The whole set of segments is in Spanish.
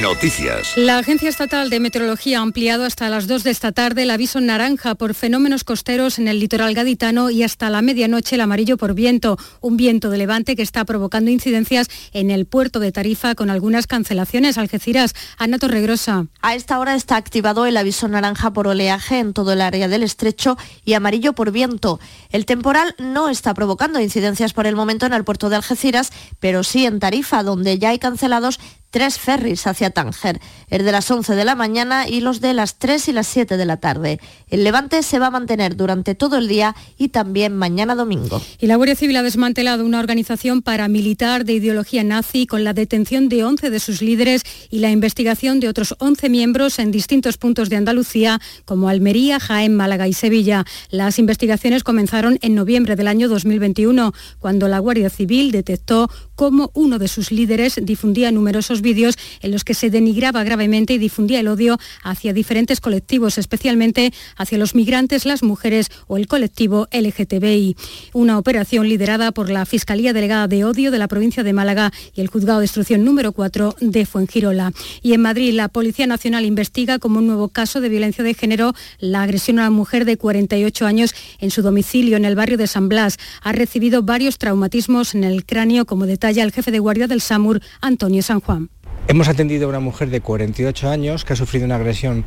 Noticias. La Agencia Estatal de Meteorología ha ampliado hasta las 2 de esta tarde el aviso naranja por fenómenos costeros en el litoral gaditano y hasta la medianoche el amarillo por viento, un viento de levante que está provocando incidencias en el puerto de Tarifa con algunas cancelaciones. Algeciras, Ana Torregrosa. A esta hora está activado el aviso naranja por oleaje en todo el área del estrecho y amarillo por viento. El temporal no está provocando incidencias por el momento en el puerto de Algeciras, pero sí en Tarifa, donde ya hay cancelados tres ferries hacia Tánger, el de las 11 de la mañana y los de las 3 y las 7 de la tarde. El levante se va a mantener durante todo el día y también mañana domingo. Y la Guardia Civil ha desmantelado una organización paramilitar de ideología nazi con la detención de 11 de sus líderes y la investigación de otros 11 miembros en distintos puntos de Andalucía, como Almería, Jaén, Málaga y Sevilla. Las investigaciones comenzaron en noviembre del año 2021, cuando la Guardia Civil detectó cómo uno de sus líderes difundía numerosos vídeos en los que se denigraba gravemente y difundía el odio hacia diferentes colectivos, especialmente hacia los migrantes, las mujeres o el colectivo LGTBI. Una operación liderada por la Fiscalía Delegada de Odio de la provincia de Málaga y el Juzgado de Instrucción número 4 de Fuengirola. Y en Madrid, la Policía Nacional investiga como un nuevo caso de violencia de género la agresión a una mujer de 48 años en su domicilio en el barrio de San Blas. Ha recibido varios traumatismos en el cráneo, como detalle el jefe de guardia del SAMUR, Antonio San Juan. Hemos atendido a una mujer de 48 años que ha sufrido una agresión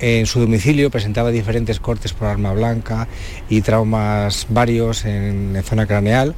en su domicilio, presentaba diferentes cortes por arma blanca y traumas varios en, zona craneal.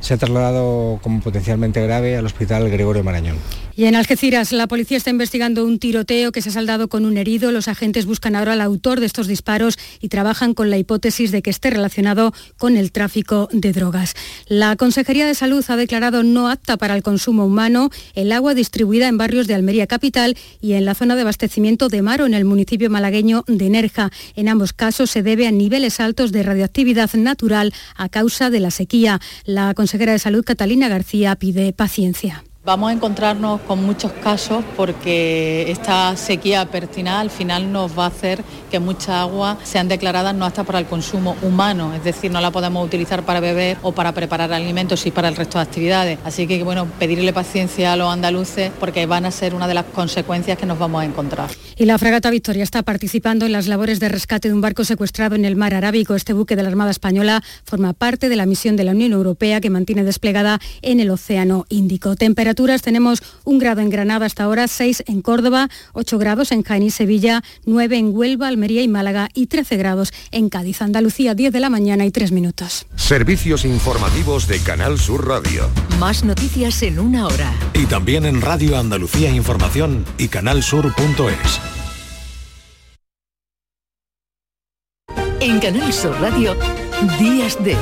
Se ha trasladado como potencialmente grave al hospital Gregorio Marañón. Y en Algeciras, la policía está investigando un tiroteo que se ha saldado con un herido. Los agentes buscan ahora al autor de estos disparos y trabajan con la hipótesis de que esté relacionado con el tráfico de drogas. La Consejería de Salud ha declarado no apta para el consumo humano el agua distribuida en barrios de Almería Capital y en la zona de abastecimiento de Maro, en el municipio malagueño de Nerja. En ambos casos se debe a niveles altos de radioactividad natural a causa de la sequía. La consejera de Salud, Catalina García, pide paciencia. Vamos a encontrarnos con muchos casos porque esta sequía pertinaz al final nos va a hacer que muchas aguas sean declaradas no hasta para el consumo humano, es decir, no la podemos utilizar para beber o para preparar alimentos y para el resto de actividades. Así que bueno, pedirle paciencia a los andaluces porque van a ser una de las consecuencias que nos vamos a encontrar. Y la fragata Victoria está participando en las labores de rescate de un barco secuestrado en el mar Arábico. Este buque de la Armada Española forma parte de la misión de la Unión Europea que mantiene desplegada en el Océano Índico. Temperatura tenemos un grado en Granada hasta ahora, 6 en Córdoba, 8 grados en Jaén y Sevilla, 9 en Huelva, Almería y Málaga y 13 grados en Cádiz, Andalucía, 10 de la mañana y 3 minutos. Servicios informativos de Canal Sur Radio. Más noticias en una hora. Y también en Radio Andalucía Información y canalsur.es. En Canal Sur Radio, Días de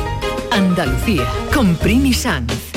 Andalucía, con Primi Sanz.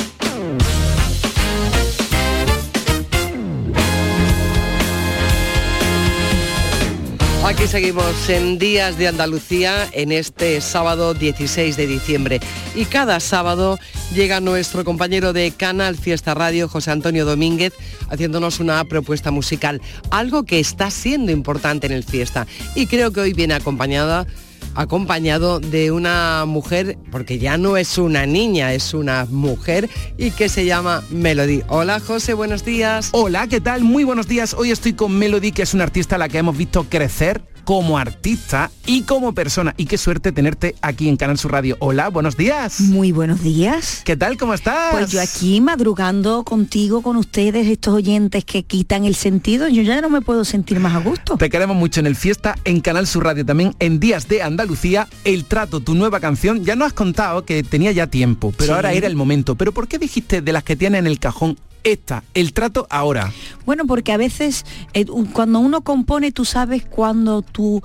Aquí seguimos en Días de Andalucía en este sábado 16 de diciembre. Y cada sábado llega nuestro compañero de Canal Fiesta Radio, José Antonio Domínguez, haciéndonos una propuesta musical. Algo que está siendo importante en el Fiesta. Y creo que hoy viene acompañada acompañado de una mujer, porque ya no es una niña, es una mujer y que se llama Melody. Hola José, buenos días. Hola, ¿qué tal? Muy buenos días. Hoy estoy con Melody, que es una artista a la que hemos visto crecer como artista y como persona. Y qué suerte tenerte aquí en Canal Sur Radio. Hola, buenos días. Muy buenos días. ¿Qué tal? ¿Cómo estás? Pues yo aquí madrugando contigo, con ustedes, estos oyentes que quitan el sentido, yo ya no me puedo sentir más a gusto. Te queremos mucho en el Fiesta, en Canal Sur Radio también, en Días de Andalucía, El Trato, tu nueva canción. Ya no has contado que tenía ya tiempo, pero ahora era el momento. ¿Pero por qué dijiste de las que tiene en el cajón esta, el trato ahora? Bueno, porque a veces eh, cuando uno compone, tú sabes cuando tú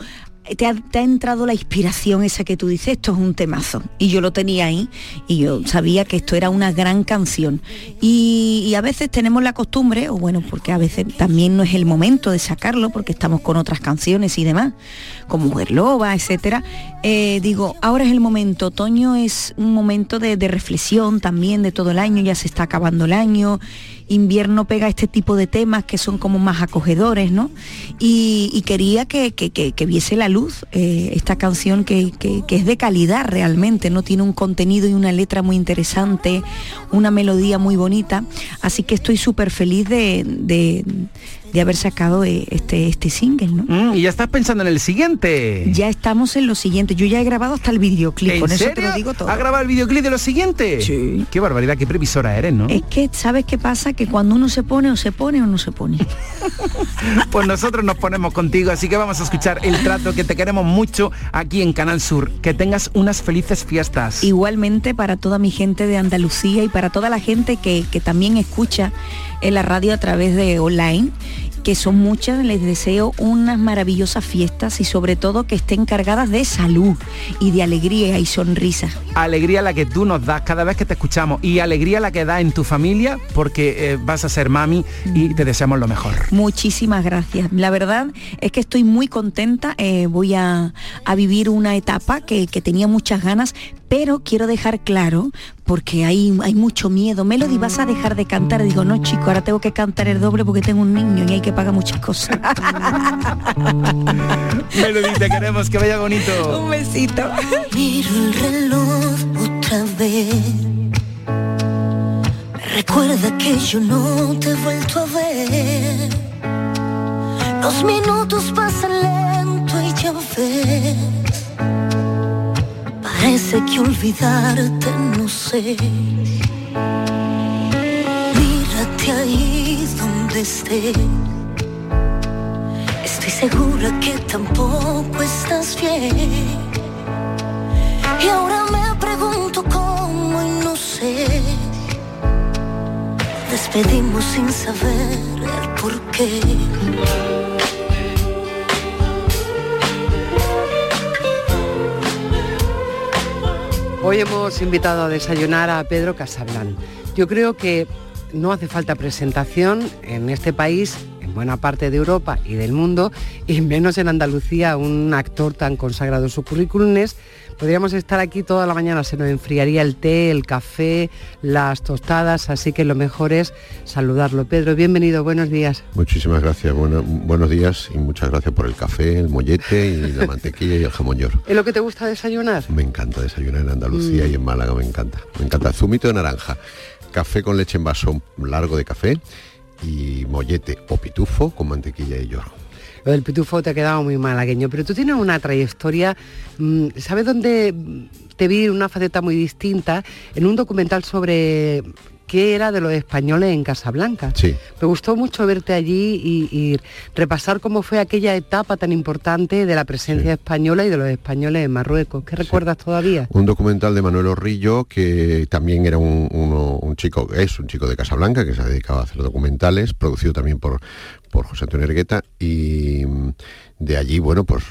te ha, entrado la inspiración esa que tú dices, esto es un temazo. Y yo lo tenía ahí y yo sabía que esto era una gran canción. Y, a veces tenemos la costumbre, o bueno, porque a veces también no es el momento de sacarlo, porque estamos con otras canciones y demás, como Mujer Loba, etc. Eh, digo, ahora es el momento, otoño es un momento de, de reflexión también de todo el año, ya se está acabando el año invierno pega este tipo de temas que son como más acogedores, ¿no? Y, quería que, que, viese la luz eh, esta canción que, es de calidad realmente, ¿no? Tiene un contenido y una letra muy interesante, una melodía muy bonita, así que estoy súper feliz de de haber sacado eh, este, este single, ¿no? Mm, y ya estás pensando en el siguiente. Ya estamos en lo siguiente. Yo ya he grabado hasta el videoclip, con eso te lo digo todo. ¿Ha grabado el videoclip de lo siguiente? Sí. Qué barbaridad, qué previsora eres, ¿no? Es que, ¿sabes qué pasa? Que cuando uno se pone o se pone o no se pone. pues nosotros nos ponemos contigo, así que vamos a escuchar el trato que te queremos mucho aquí en Canal Sur. Que tengas unas felices fiestas. Igualmente para toda mi gente de Andalucía y para toda la gente que, que también escucha en la radio a través de online que son muchas, les deseo unas maravillosas fiestas y sobre todo que estén cargadas de salud y de alegría y sonrisa. Alegría la que tú nos das cada vez que te escuchamos y alegría la que da en tu familia porque eh, vas a ser mami y te deseamos lo mejor. Muchísimas gracias. La verdad es que estoy muy contenta, eh, voy a, vivir una etapa que, que tenía muchas ganas, pero quiero dejar claro, porque hay, hay mucho miedo. Melody, ¿vas a dejar de cantar? Digo, no, chico, ahora tengo que cantar el doble porque tengo un niño y hay que pagar muchas cosas. Melody, te queremos, que vaya bonito. Un besito. Miro el reloj otra vez. Me recuerda que yo no te he vuelto a ver. Los minutos pasan lento y ya ves Parece que olvidarte no sé. Mírate ahí donde esté. Estoy segura que tampoco estás bien. Y ahora me pregunto cómo y no sé. Despedimos sin saber el por Hoy hemos invitado a desayunar a Pedro Casablan. Yo creo que no hace falta presentación en este país, en buena parte de Europa y del mundo, y menos en Andalucía, un actor tan consagrado en su currículum es Podríamos estar aquí toda la mañana, se nos enfriaría el té, el café, las tostadas, así que lo mejor es saludarlo. Pedro, bienvenido, buenos días. Muchísimas gracias, buenos días y muchas gracias por el café, el mollete y la mantequilla y el jamón york. ¿Es lo que te gusta desayunar? Me encanta desayunar en Andalucía mm. y en Málaga, me encanta. Me encanta zumito de naranja, café con leche en vaso largo de café y mollete o pitufo con mantequilla y york. Lo del pitufo te ha quedado muy malagueño, pero tú tienes una trayectoria, mm, ¿sabes dónde te vi una faceta muy distinta? En un documental sobre qué era de los españoles en Casablanca. Sí. Me gustó mucho verte allí y, repasar cómo fue aquella etapa tan importante de la presencia española y de los españoles en Marruecos. ¿Qué recuerdas todavía? Un documental de Manuel Orrillo, que también era un, un, chico, es un chico de Casablanca, que se ha dedicado a hacer documentales, producido también por, por José Antonio Ergueta y de allí, bueno, pues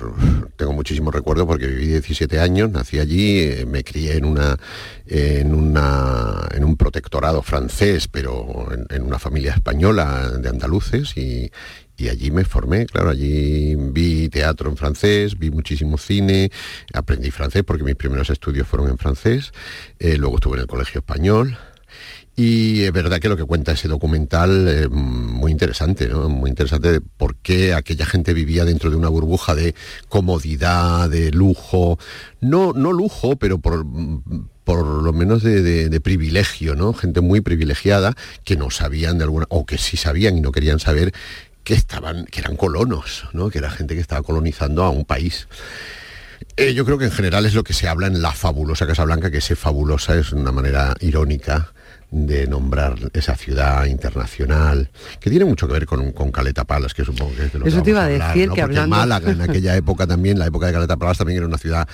tengo muchísimos recuerdos porque viví 17 años, nací allí, eh, me crié en una en una en un protectorado francés, pero en, una familia española de andaluces y, allí me formé, claro, allí vi teatro en francés, vi muchísimo cine, aprendí francés porque mis primeros estudios fueron en francés, eh, luego estuve en el colegio español, y es verdad que lo que cuenta ese documental es muy interesante, ¿no? Muy interesante de por qué aquella gente vivía dentro de una burbuja de comodidad, de lujo. No, no lujo, pero por, por lo menos de, privilegio, ¿no? Gente muy privilegiada que no sabían de alguna, o que sí sabían y no querían saber que estaban, que eran colonos, ¿no? Que era gente que estaba colonizando a un país. Eh, yo creo que en general es lo que se habla en la fabulosa Casa Blanca, que ese fabulosa es una manera irónica de nombrar esa ciudad internacional, que tiene mucho que ver con, con Caleta Palas, que supongo que es de lo Eso que te iba a, decir, que hablando... Málaga en aquella época también, la época de Caleta Palas también era una ciudad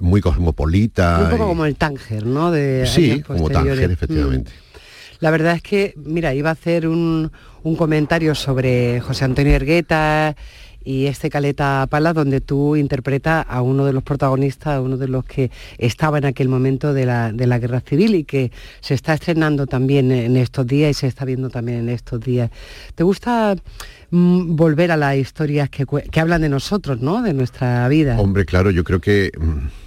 muy cosmopolita. Un poco como el Tánger, ¿no? De sí, como Tánger, efectivamente. Mm. La verdad es que, mira, iba a hacer un, un comentario sobre José Antonio Ergueta y este Caleta Pala donde tú interpretas a uno de los protagonistas, a uno de los que estaba en aquel momento de la, guerra civil y que se está estrenando también en estos días y se está viendo también en estos días. ¿Te gusta mm, volver a las historias que, que, hablan de nosotros, ¿no? De nuestra vida. Hombre, claro, yo creo que... Mm,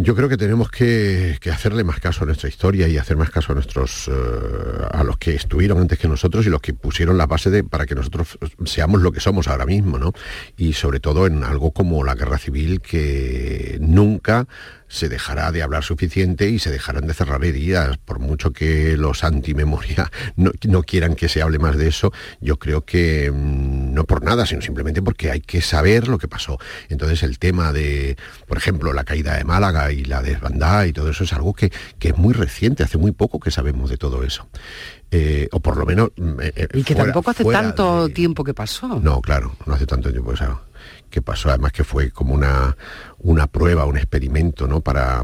Yo creo que tenemos que, hacerle más caso a nuestra historia y hacer más caso a nuestros eh, a los que estuvieron antes que nosotros y los que pusieron la base de, para que nosotros seamos lo que somos ahora mismo, ¿no? Y sobre todo en algo como la guerra civil que nunca se dejará de hablar suficiente y se dejarán de cerrar heridas. Por mucho que los antimemoria no, no quieran que se hable más de eso, yo creo que mm, no por nada, sino simplemente porque hay que saber lo que pasó. Entonces el tema de, por ejemplo, la caída de Málaga y la desbandada y todo eso es algo que, que es muy reciente, hace muy poco que sabemos de todo eso. Eh, o por lo menos... Mm, eh, eh, y que tampoco hace tanto tiempo que pasó. No, claro, no hace tanto tiempo que pasó que pasó, además que fue como una, una prueba, un experimento, ¿no? Para,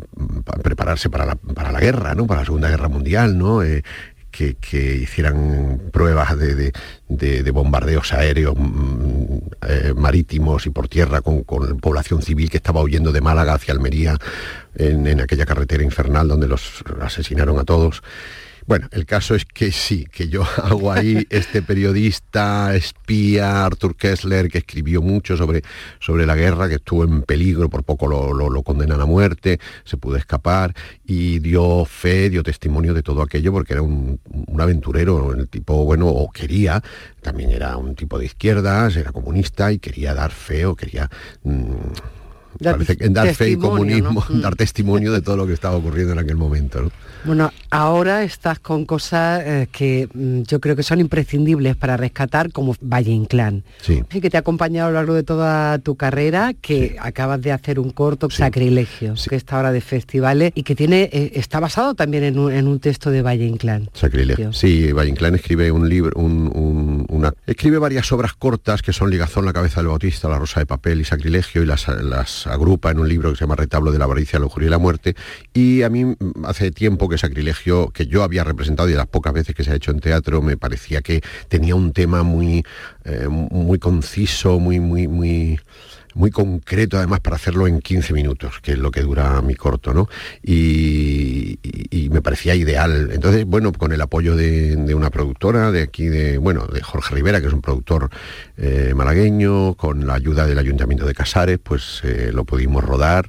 prepararse para la, para la, guerra, ¿no? Para la Segunda Guerra Mundial, ¿no? Eh, que, hicieran pruebas de, bombardeos aéreos mm, eh, marítimos y por tierra con, población civil que estaba huyendo de Málaga hacia Almería en, en aquella carretera infernal donde los asesinaron a todos. Bueno, el caso es que sí, que yo hago ahí este periodista, espía, Arthur Kessler, que escribió mucho sobre, sobre la guerra, que estuvo en peligro, por poco lo, condenan a muerte, se pudo escapar y dio fe, dio testimonio de todo aquello, porque era un, aventurero, el tipo, bueno, o quería, también era un tipo de izquierdas, era comunista y quería dar fe o quería... Mm, dar, dar fe y comunismo, dar testimonio de todo lo que estaba ocurriendo en aquel momento. ¿no? Bueno, ahora estás con cosas eh, que mm, yo creo que son imprescindibles para rescatar, como Valle Inclán. Sí. Que te ha acompañado a lo largo de toda tu carrera, que acabas de hacer un corto Sacrilegio, que está ahora de festivales y que tiene eh, está basado también en un, texto de Valle Inclán. Sacrilegio. Sí, Valle Inclán escribe un libro, escribe varias obras cortas que son Ligazón, la cabeza del bautista, La rosa de papel y Sacrilegio y las, las agrupa en un libro que se llama Retablo de la avaricia, la lujuria y la muerte. Y a mí mm, hace tiempo que sacrilegio que yo había representado y de las pocas veces que se ha hecho en teatro me parecía que tenía un tema muy, eh, muy conciso, muy, muy, muy muy concreto además para hacerlo en 15 minutos, que es lo que dura mi corto, ¿no? Y, me parecía ideal. Entonces, bueno, con el apoyo de, una productora de aquí, de, bueno, de Jorge Rivera, que es un productor eh, malagueño, con la ayuda del Ayuntamiento de Casares, pues eh, lo pudimos rodar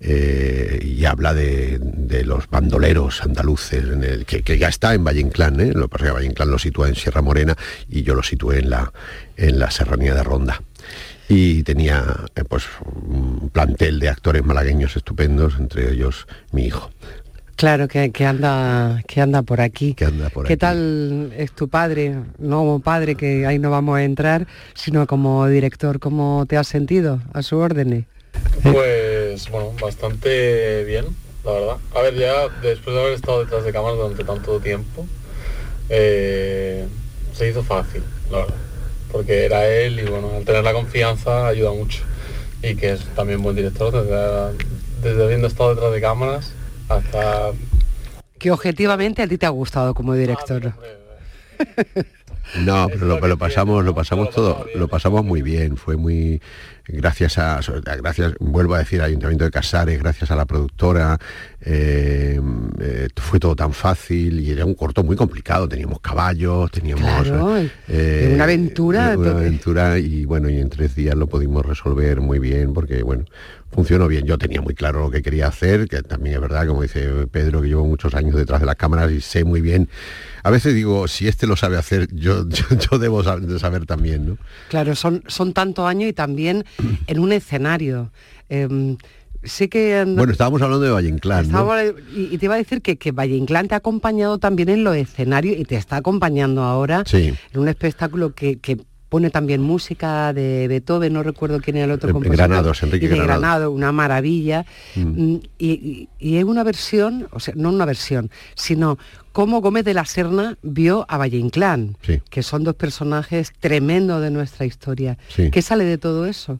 eh, y habla de, los bandoleros andaluces, en el, que, ya está en Valle Inclán, lo que pasa que Valle Inclán lo sitúa en Sierra Morena y yo lo situé en la, en la serranía de Ronda y tenía eh, pues un plantel de actores malagueños estupendos, entre ellos mi hijo. Claro, que, anda, que anda por aquí. Que anda por ¿Qué tal es tu padre? No como padre, que ahí no vamos a entrar, sino como director, ¿cómo te has sentido a su orden? Pues bueno, bastante bien, la verdad. A ver, ya después de haber estado detrás de cámaras durante tanto tiempo, eh, se hizo fácil, la verdad porque era él y bueno, al tener la confianza ayuda mucho. Y que es también buen director, desde, desde habiendo estado detrás de cámaras hasta... Que objetivamente a ti te ha gustado como director. No, pero lo, pasamos, lo pasamos todo, lo pasamos muy bien, fue muy gracias a gracias, vuelvo a decir, al Ayuntamiento de Casares, gracias a la productora, eh, eh, fue todo tan fácil y era un corto muy complicado, teníamos caballos, teníamos eh, una aventura. Una aventura y bueno, y en tres días lo pudimos resolver muy bien porque bueno, funcionó bien. Yo tenía muy claro lo que quería hacer, que también es verdad, como dice Pedro, que llevo muchos años detrás de las cámaras y sé muy bien. A veces digo, si este lo sabe hacer, yo, yo, debo saber también, ¿no? Claro, son, son tantos años y también en un escenario. Em, sé que... Bueno, estábamos hablando de Valle Inclán, ¿no? y, te iba a decir que, que Valle Inclán te ha acompañado también en los escenarios y te está acompañando ahora en un espectáculo que, que pone también música de Beethoven, no recuerdo quién era el otro compositor. Granados, Enrique de Granado. una maravilla. Mm. Mm, y, es una versión, o sea, no una versión, sino cómo Gómez de la Serna vio a Valle Inclán, que son dos personajes tremendos de nuestra historia. ¿Qué sale de todo eso?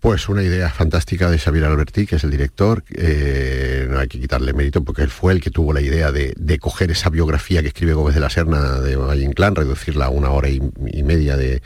Pues una idea fantástica de Xavier Alberti, que es el director. Eh, no hay que quitarle mérito porque él fue el que tuvo la idea de, coger esa biografía que escribe Gómez de la Serna de Valle Inclán, reducirla a una hora y, media de,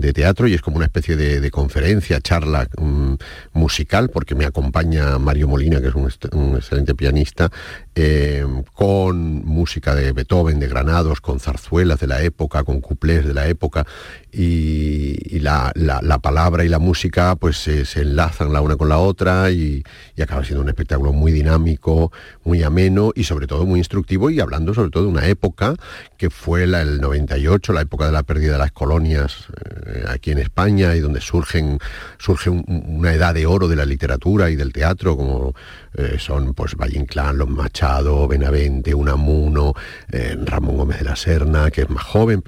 de teatro y es como una especie de, conferencia, charla mm, musical, porque me acompaña Mario Molina, que es un, excelente pianista, eh, con música de Beethoven, de Granados, con zarzuelas de la época, con cuplés de la época, y, la, la- la palabra y la música pues se, se enlazan la una con la otra y, y acaba siendo un espectáculo muy dinámico, muy ameno y sobre todo muy instructivo y hablando sobre todo de una época que fue la, el 98, la época de la pérdida de las colonias eh, aquí en España y donde surgen, surge un- una edad de oro de la literatura y del teatro como eh, son pues Valle Inclán, Los Machado, Benavente, Unamuno, eh, Ramón Gómez de la Serna, que es más joven,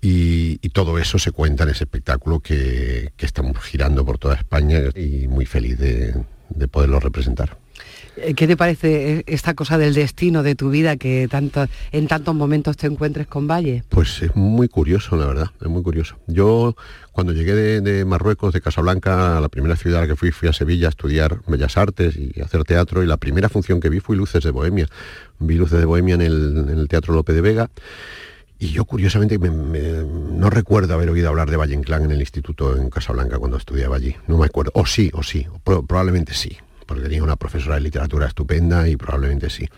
y, y todo eso se cuenta en ese espectáculo que, que estamos girando por toda España y muy feliz de, de poderlo representar. Eh, ¿Qué te parece eh, esta cosa del destino de tu vida que tanto, en tantos momentos te encuentres con Valle? Pues es muy curioso, la verdad, es muy curioso. Yo cuando llegué de, de Marruecos, de Casablanca, a la primera ciudad a la que fui, fui a Sevilla a estudiar Bellas Artes y hacer teatro, y la primera función que vi fue Luces de Bohemia. Vi Luces de Bohemia en el, en el Teatro Lope de Vega, y yo curiosamente me- me- no recuerdo haber oído hablar de Valle Inclán en el instituto en Casablanca cuando estudiaba allí, no me acuerdo, o sí, o sí, probablemente sí, porque tenía una profesora de literatura estupenda y probablemente sí.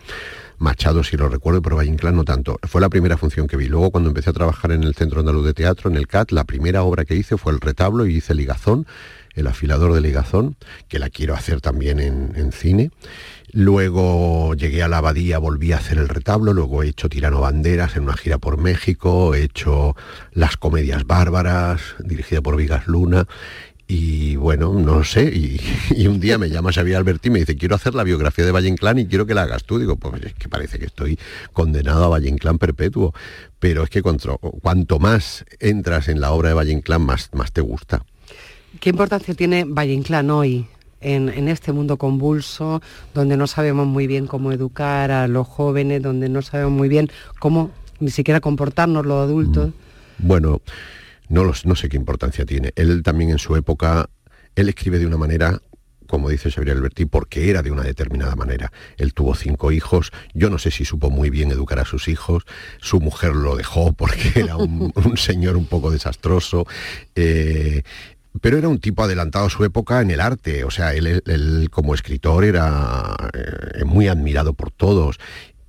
Machado sí lo recuerdo, pero Valle Inclán no tanto. Fue la primera función que vi. Luego cuando empecé a trabajar en el Centro Andaluz de Teatro, en el CAT, la primera obra que hice fue el retablo y hice Ligazón, el afilador de Ligazón, que la quiero hacer también en cine. Luego llegué a la abadía, volví a hacer el retablo, luego he hecho Tirano Banderas en una gira por México, he hecho Las Comedias Bárbaras, dirigida por Vigas Luna, y bueno, no sé, y, un día me llama Xavier Alberti y me dice, quiero hacer la biografía de Valle Inclán y quiero que la hagas tú. Digo, pues es que parece que estoy condenado a Valle Inclán perpetuo, pero es que cuanto, cuanto más entras en la obra de Valle Inclán, más, más te gusta. ¿Qué importancia tiene Valle Inclán hoy en, en este mundo convulso, donde no sabemos muy bien cómo educar a los jóvenes, donde no sabemos muy bien cómo ni siquiera comportarnos los adultos? Bueno, no, los- no sé qué importancia tiene. Él también en su época, él escribe de una manera, como dice Xavier Alberti, porque era de una determinada manera. Él tuvo cinco hijos, yo no sé si supo muy bien educar a sus hijos, su mujer lo dejó porque era un, un señor un poco desastroso. eh, pero era un tipo adelantado a su época en el arte, o sea, él, él- como escritor era eh, muy admirado por todos.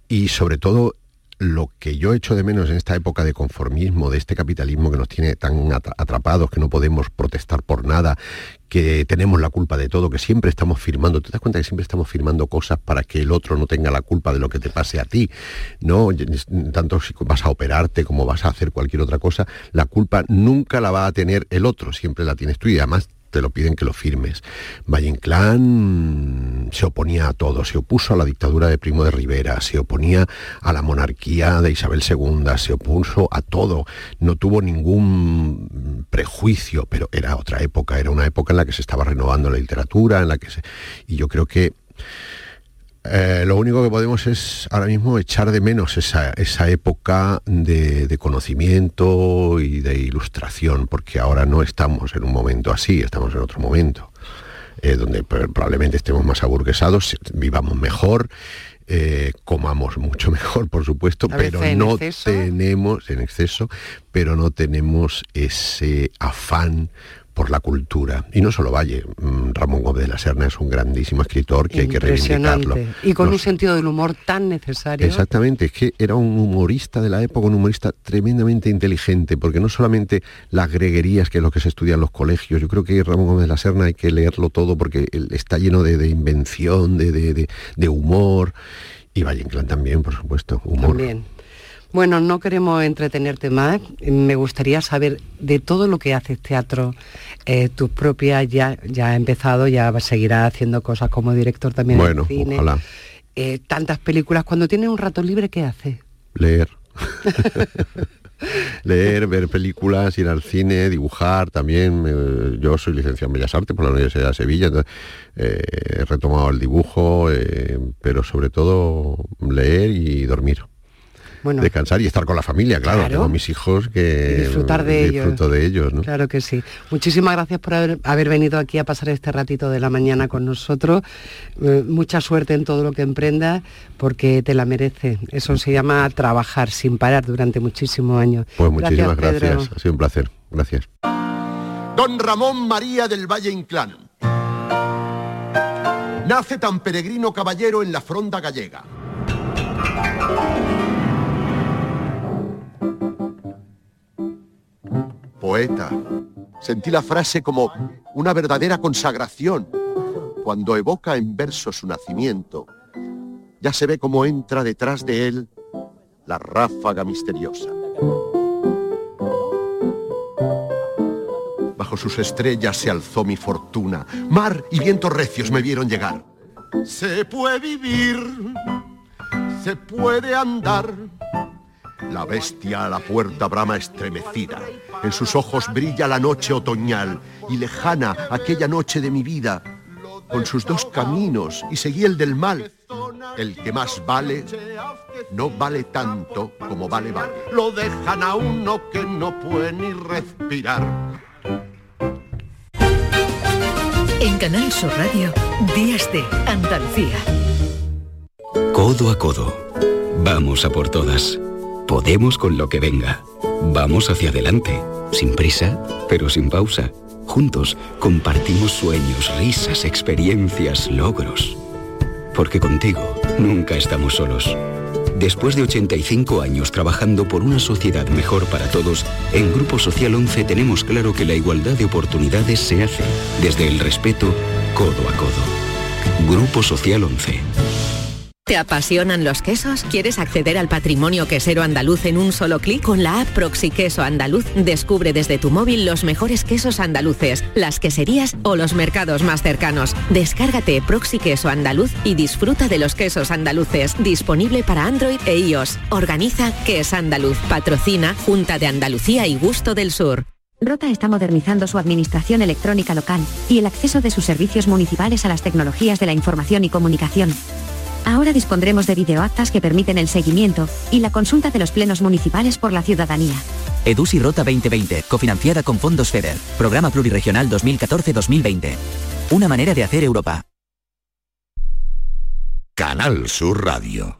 Y sobre todo lo que yo echo de menos en esta época de conformismo, de este capitalismo que nos tiene tan atra- atrapados, que no podemos protestar por nada, que tenemos la culpa de todo, que siempre estamos firmando, ¿te das cuenta que siempre estamos firmando cosas para que el otro no tenga la culpa de lo que te pase a ti? No, tanto si vas a operarte como vas a hacer cualquier otra cosa, la culpa nunca la va a tener el otro, siempre la tienes tú y además te lo piden que lo firmes. Valle Inclán se oponía a todo, se opuso a la dictadura de Primo de Rivera, se oponía a la monarquía de Isabel II, se opuso a todo, no tuvo ningún prejuicio, pero era otra época, era una época en la que se estaba renovando la literatura, en la que se... Y yo creo que eh, lo único que podemos es ahora mismo echar de menos esa, esa época de, de conocimiento y de ilustración, porque ahora no estamos en un momento así, estamos en otro momento, eh, donde pr- probablemente estemos más aburguesados, vivamos mejor, eh, comamos mucho mejor, por supuesto, A pero no exceso. tenemos, en exceso, pero no tenemos ese afán por la cultura. Y no solo Valle, mm, Ramón Gómez de la Serna es un grandísimo escritor que hay que reivindicarlo. Y con un sentido del humor tan necesario. Exactamente, es que era un humorista de la época, un humorista tremendamente inteligente, porque no solamente las greguerías, que es lo que se estudia en los colegios, yo creo que Ramón Gómez de la Serna hay que leerlo todo porque está lleno de, de invención, de, de- de- de humor, y Valle Inclán también, por supuesto, humor. También. Bueno, no queremos entretenerte más. Me gustaría saber de todo lo que haces teatro, eh, tus propias, ya, ya ha empezado, ya seguirá haciendo cosas como director también Bueno, en cine. ojalá. Eh, tantas películas. Cuando tienes un rato libre, ¿qué haces? Leer. Leer, ver películas, ir al cine, dibujar también. eh, yo soy licenciado en Bellas Artes por la Universidad de Sevilla, entonces eh, he retomado el dibujo, pero sobre todo leer y dormir. Bueno. Descansar y estar con la familia, claro. Claro. Tengo mis hijos que Y disfrutar de ellos. disfruto de ellos, ¿no? Claro que sí. Muchísimas gracias por haber, haber venido aquí a pasar este ratito de la mañana con nosotros. Eh, mucha suerte en todo lo que emprendas porque te la merece. Eso se llama trabajar sin parar durante muchísimos años. Pues muchísimas gracias, Pedro. ha sido un placer. Gracias. don Ramón María del Valle Inclán. Nace tan peregrino caballero en la fronda gallega. Poeta. Sentí la frase como una verdadera consagración. Cuando evoca en verso su nacimiento, ya se ve cómo entra detrás de él la ráfaga misteriosa. Bajo sus estrellas se alzó mi fortuna. Mar y vientos recios me vieron llegar. Se puede vivir, se puede andar. La bestia a la puerta brama estremecida. En sus ojos brilla la noche otoñal y lejana aquella noche de mi vida. Con sus dos caminos y seguí el del mal. El que más vale no vale tanto como vale vale. Lo dejan a uno que no puede ni respirar. En Canal Sur Radio, Días de Andalucía. Codo a codo. Vamos a por todas. Podemos con lo que venga. Vamos hacia adelante. Sin prisa, pero sin pausa. Juntos compartimos sueños, risas, experiencias, logros. Porque contigo nunca estamos solos. Después de 85 años trabajando por una sociedad mejor para todos, en Grupo Social 11 tenemos claro que la igualdad de oportunidades se hace desde el respeto codo a codo. Grupo Social 11. ¿Te apasionan los quesos? ¿Quieres acceder al patrimonio quesero andaluz en un solo clic? Con la app Proxy Queso Andaluz descubre desde tu móvil los mejores quesos andaluces, las queserías o los mercados más cercanos. Descárgate Proxy Queso Andaluz y disfruta de los quesos andaluces, disponible para Android e iOS. Organiza Que es Andaluz. Patrocina Junta de Andalucía y Gusto del Sur. Rota está modernizando su administración electrónica local y el acceso de sus servicios municipales a las tecnologías de la información y comunicación. Ahora dispondremos de videoactas que permiten el seguimiento y la consulta de los plenos municipales por la ciudadanía. EDUSI Rota 2020, cofinanciada con fondos FEDER, Programa Plurirregional 2014-2020. Una manera de hacer Europa. Canal Sur Radio.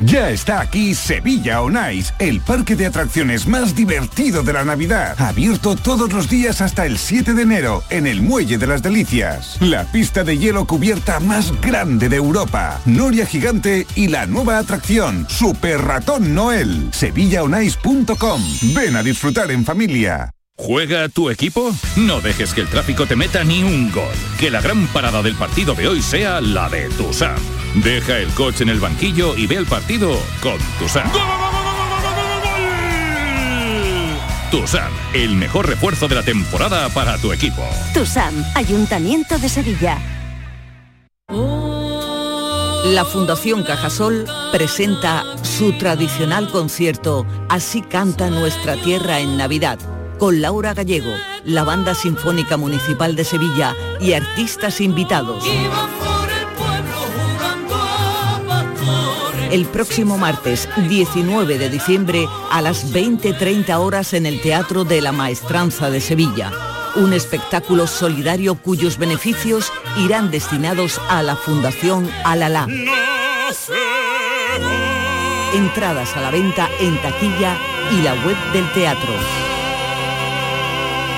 Ya está aquí Sevilla On Ice, el parque de atracciones más divertido de la Navidad. Abierto todos los días hasta el 7 de enero en el Muelle de las Delicias. La pista de hielo cubierta más grande de Europa. Noria Gigante y la nueva atracción, Super Ratón Noel. SevillaOnIce.com. Ven a disfrutar en familia. ¿Juega tu equipo? No dejes que el tráfico te meta ni un gol. Que la gran parada del partido de hoy sea la de Tusam. Deja el coche en el banquillo y ve el partido con Tusam. Tusam, el mejor refuerzo de la temporada para tu equipo. TUSAM, Ayuntamiento de Sevilla. La Fundación Cajasol presenta su tradicional concierto Así canta nuestra tierra en Navidad, con Laura Gallego, la Banda Sinfónica Municipal de Sevilla y artistas invitados. El próximo martes 19 de diciembre a las 20.30 horas en el Teatro de la Maestranza de Sevilla. Un espectáculo solidario cuyos beneficios irán destinados a la Fundación Alalá. Entradas a la venta en taquilla y la web del teatro.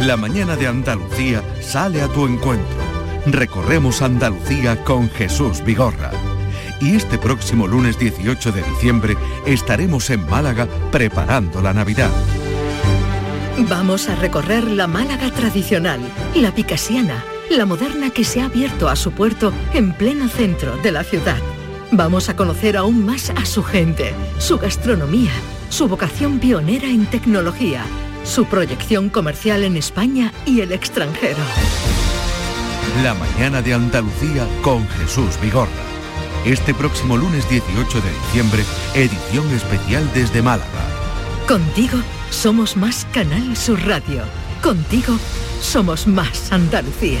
La mañana de Andalucía sale a tu encuentro. Recorremos Andalucía con Jesús Vigorra. Y este próximo lunes 18 de diciembre estaremos en Málaga preparando la Navidad. Vamos a recorrer la Málaga tradicional, la picasiana, la moderna que se ha abierto a su puerto en pleno centro de la ciudad. Vamos a conocer aún más a su gente, su gastronomía, su vocación pionera en tecnología, su proyección comercial en España y el extranjero. La mañana de Andalucía con Jesús Vigorra. Este próximo lunes 18 de diciembre, edición especial desde Málaga. Contigo somos más Canal Sur Radio. Contigo somos más Andalucía.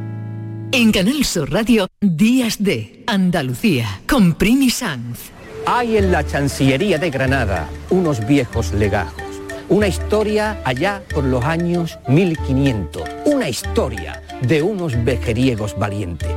En Canal Sur Radio, Días de Andalucía, con Primi Sanz. Hay en la Chancillería de Granada unos viejos legajos, una historia allá por los años 1500, una historia de unos vejeriegos valientes.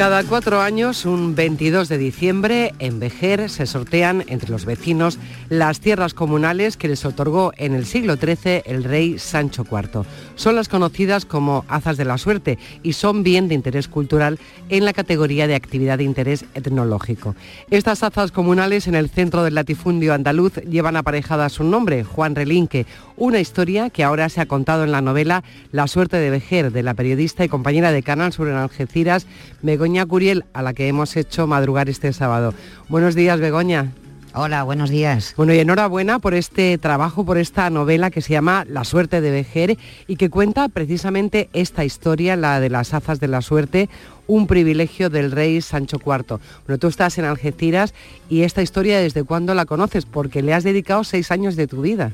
Cada cuatro años, un 22 de diciembre, en Vejer se sortean entre los vecinos las tierras comunales que les otorgó en el siglo XIII el rey Sancho IV. Son las conocidas como azas de la suerte y son bien de interés cultural en la categoría de actividad de interés etnológico. Estas azas comunales en el centro del latifundio andaluz llevan aparejada su nombre, Juan Relinque, una historia que ahora se ha contado en la novela La suerte de Vejer, de la periodista y compañera de Canal Sur en Algeciras, Begoña Curiel, a la que hemos hecho madrugar este sábado. Buenos días, Begoña. Hola, buenos días. Bueno, y enhorabuena por este trabajo, por esta novela que se llama La suerte de Vejer y que cuenta precisamente esta historia, la de las azas de la suerte, un privilegio del rey Sancho IV. Bueno, tú estás en Algeciras y esta historia, ¿desde cuándo la conoces? Porque le has dedicado seis años de tu vida.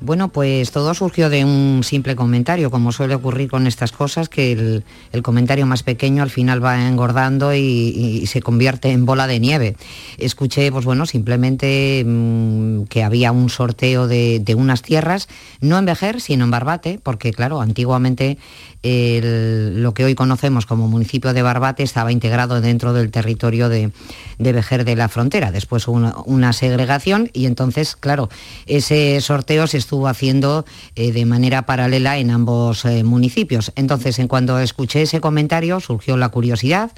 Bueno, pues todo surgió de un simple comentario, como suele ocurrir con estas cosas, que el, comentario más pequeño al final va engordando y, y se convierte en bola de nieve. Escuché, pues bueno, simplemente mm, que había un sorteo de, de unas tierras, no en Vejer, sino en Barbate, porque claro, antiguamente lo que hoy conocemos como municipio de Barbate estaba integrado dentro del territorio de, de Vejer de la Frontera. Después hubo una, una segregación y entonces, claro, ese sorteo se estuvo haciendo eh, de manera paralela en ambos eh, municipios. Entonces, en cuanto escuché ese comentario, surgió la curiosidad,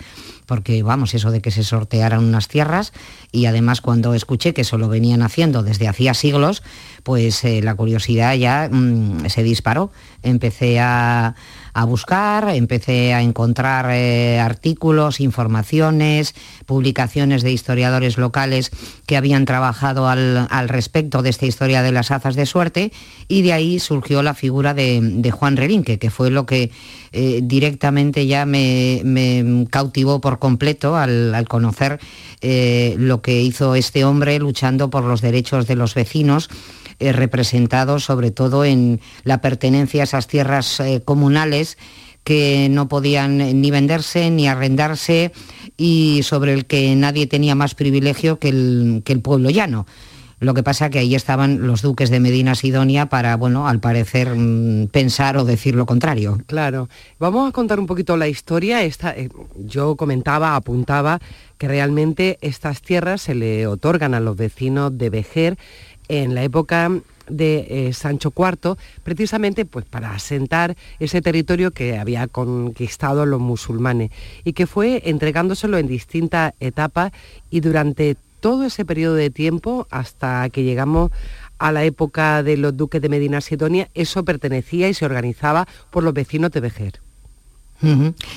porque vamos, eso de que se sortearan unas tierras, y además cuando escuché que eso lo venían haciendo desde hacía siglos, pues eh, la curiosidad ya mm, se disparó. Empecé a, a buscar, empecé a encontrar eh, artículos, informaciones, publicaciones de historiadores locales que habían trabajado al, al respecto de esta historia de las azas de suerte y de ahí surgió la figura de, Juan Relinque, que fue lo que eh, directamente ya me, me cautivó por completo al, al conocer eh, lo que hizo este hombre luchando por los derechos de los vecinos eh, representados sobre todo en la pertenencia a esas tierras eh, comunales que no podían ni venderse ni arrendarse y sobre el que nadie tenía más privilegio que el, que el pueblo llano. Lo que pasa que ahí estaban los duques de Medina Sidonia para, bueno, al parecer mm, pensar o decir lo contrario. Claro. Vamos a contar un poquito la historia. Esta, eh, yo comentaba, apuntaba que realmente estas tierras se le otorgan a los vecinos de Vejer en la época de eh, Sancho IV, precisamente pues para asentar ese territorio que había conquistado los musulmanes y que fue entregándoselo en distintas etapas y durante todo ese periodo de tiempo hasta que llegamos a la época de los duques de Medina Sidonia, eso pertenecía y se organizaba por los vecinos de Vejer.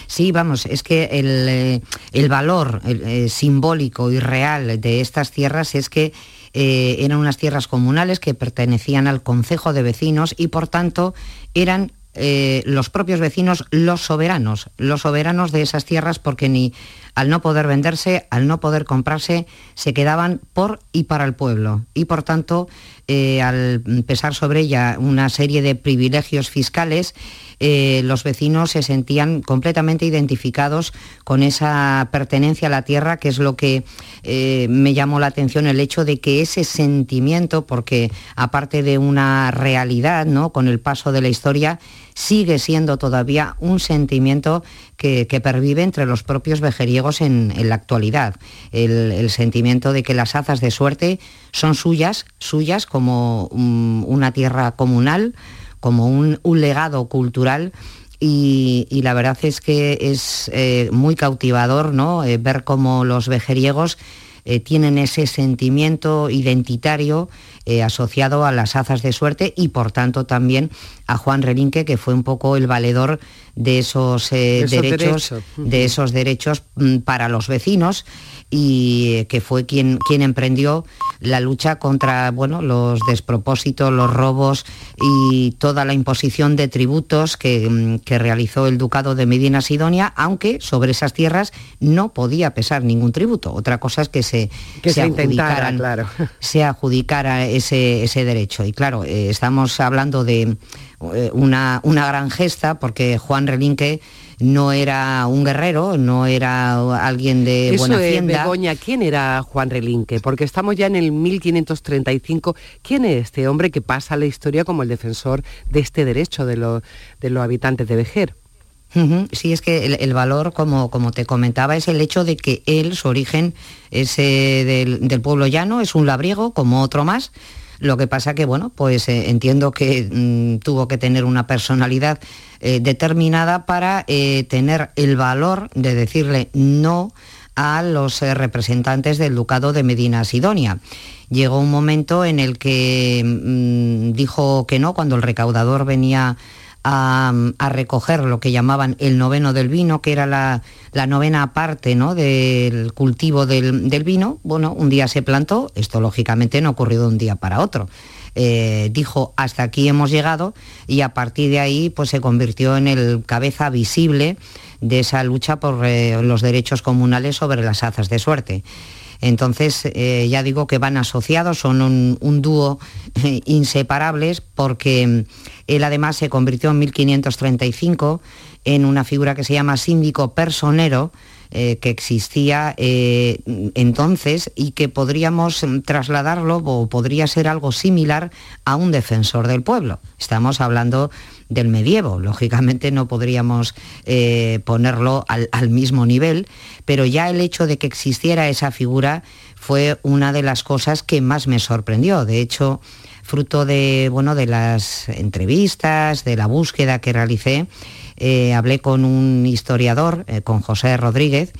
Sí, vamos, es que el, eh, el valor eh, simbólico y real de estas tierras es que eh, eran unas tierras comunales que pertenecían al concejo de vecinos y por tanto eran los propios vecinos los soberanos, los soberanos de esas tierras porque ni al no poder venderse, al no poder comprarse, se quedaban por y para el pueblo. Y por tanto, eh, al pesar sobre ella una serie de privilegios fiscales, eh, los vecinos se sentían completamente identificados con esa pertenencia a la tierra, que es lo que eh, me llamó la atención, el hecho de que ese sentimiento, porque aparte de una realidad, ¿no? con el paso de la historia, sigue siendo todavía un sentimiento que, pervive entre los propios vejeriegos en, la actualidad. El, sentimiento de que las azas de suerte son suyas, suyas como una tierra comunal, como un, legado cultural y, la verdad es que es eh, muy cautivador ¿no? Eh, ver cómo los vejeriegos eh, tienen ese sentimiento identitario eh, asociado a las azas de suerte y por tanto también a Juan Relinque, que fue un poco el valedor de esos, eh, derechos, de esos derechos mm, para los vecinos y que fue quien, quien emprendió la lucha contra bueno, los despropósitos, los robos y toda la imposición de tributos que, mm, realizó el Ducado de Medina Sidonia, aunque sobre esas tierras no podía pesar ningún tributo. Otra cosa es que se, que se, claro. se adjudicara ese, ese derecho. Y claro, eh, estamos hablando de eh, una, una gran gesta porque Juan Relinque no era un guerrero, no era alguien de buena hacienda. Begoña, ¿quién era Juan Relinque? Porque estamos ya en el 1535. ¿Quién es este hombre que pasa a la historia como el defensor de este derecho de, los habitantes de Vejer? Sí, es que el, valor, como, como, te comentaba, es el hecho de que él, su origen es del, del pueblo llano, es un labriego como otro más, lo que pasa que, bueno, pues eh, entiendo que mm, tuvo que tener una personalidad eh, determinada para eh, tener el valor de decirle no a los representantes del Ducado de Medina Sidonia. Llegó un momento en el que mm, dijo que no, cuando el recaudador venía a, recoger lo que llamaban el noveno del vino, que era la, novena parte ¿no? del cultivo del, vino. Bueno, un día se plantó, esto lógicamente no ocurrió de un día para otro. Eh, dijo hasta aquí hemos llegado y a partir de ahí pues se convirtió en el cabeza visible de esa lucha por eh, los derechos comunales sobre las azas de suerte. Entonces, eh, ya digo que van asociados, son un, dúo eh, inseparables porque él además se convirtió en 1535 en una figura que se llama síndico personero, eh, que existía entonces y que podríamos trasladarlo o podría ser algo similar a un defensor del pueblo. Estamos hablando del medievo. Lógicamente no podríamos eh, ponerlo al, mismo nivel, pero ya el hecho de que existiera esa figura fue una de las cosas que más me sorprendió. De hecho, fruto de, bueno, de las entrevistas, de la búsqueda que realicé, eh, hablé con un historiador, eh, con José Rodríguez,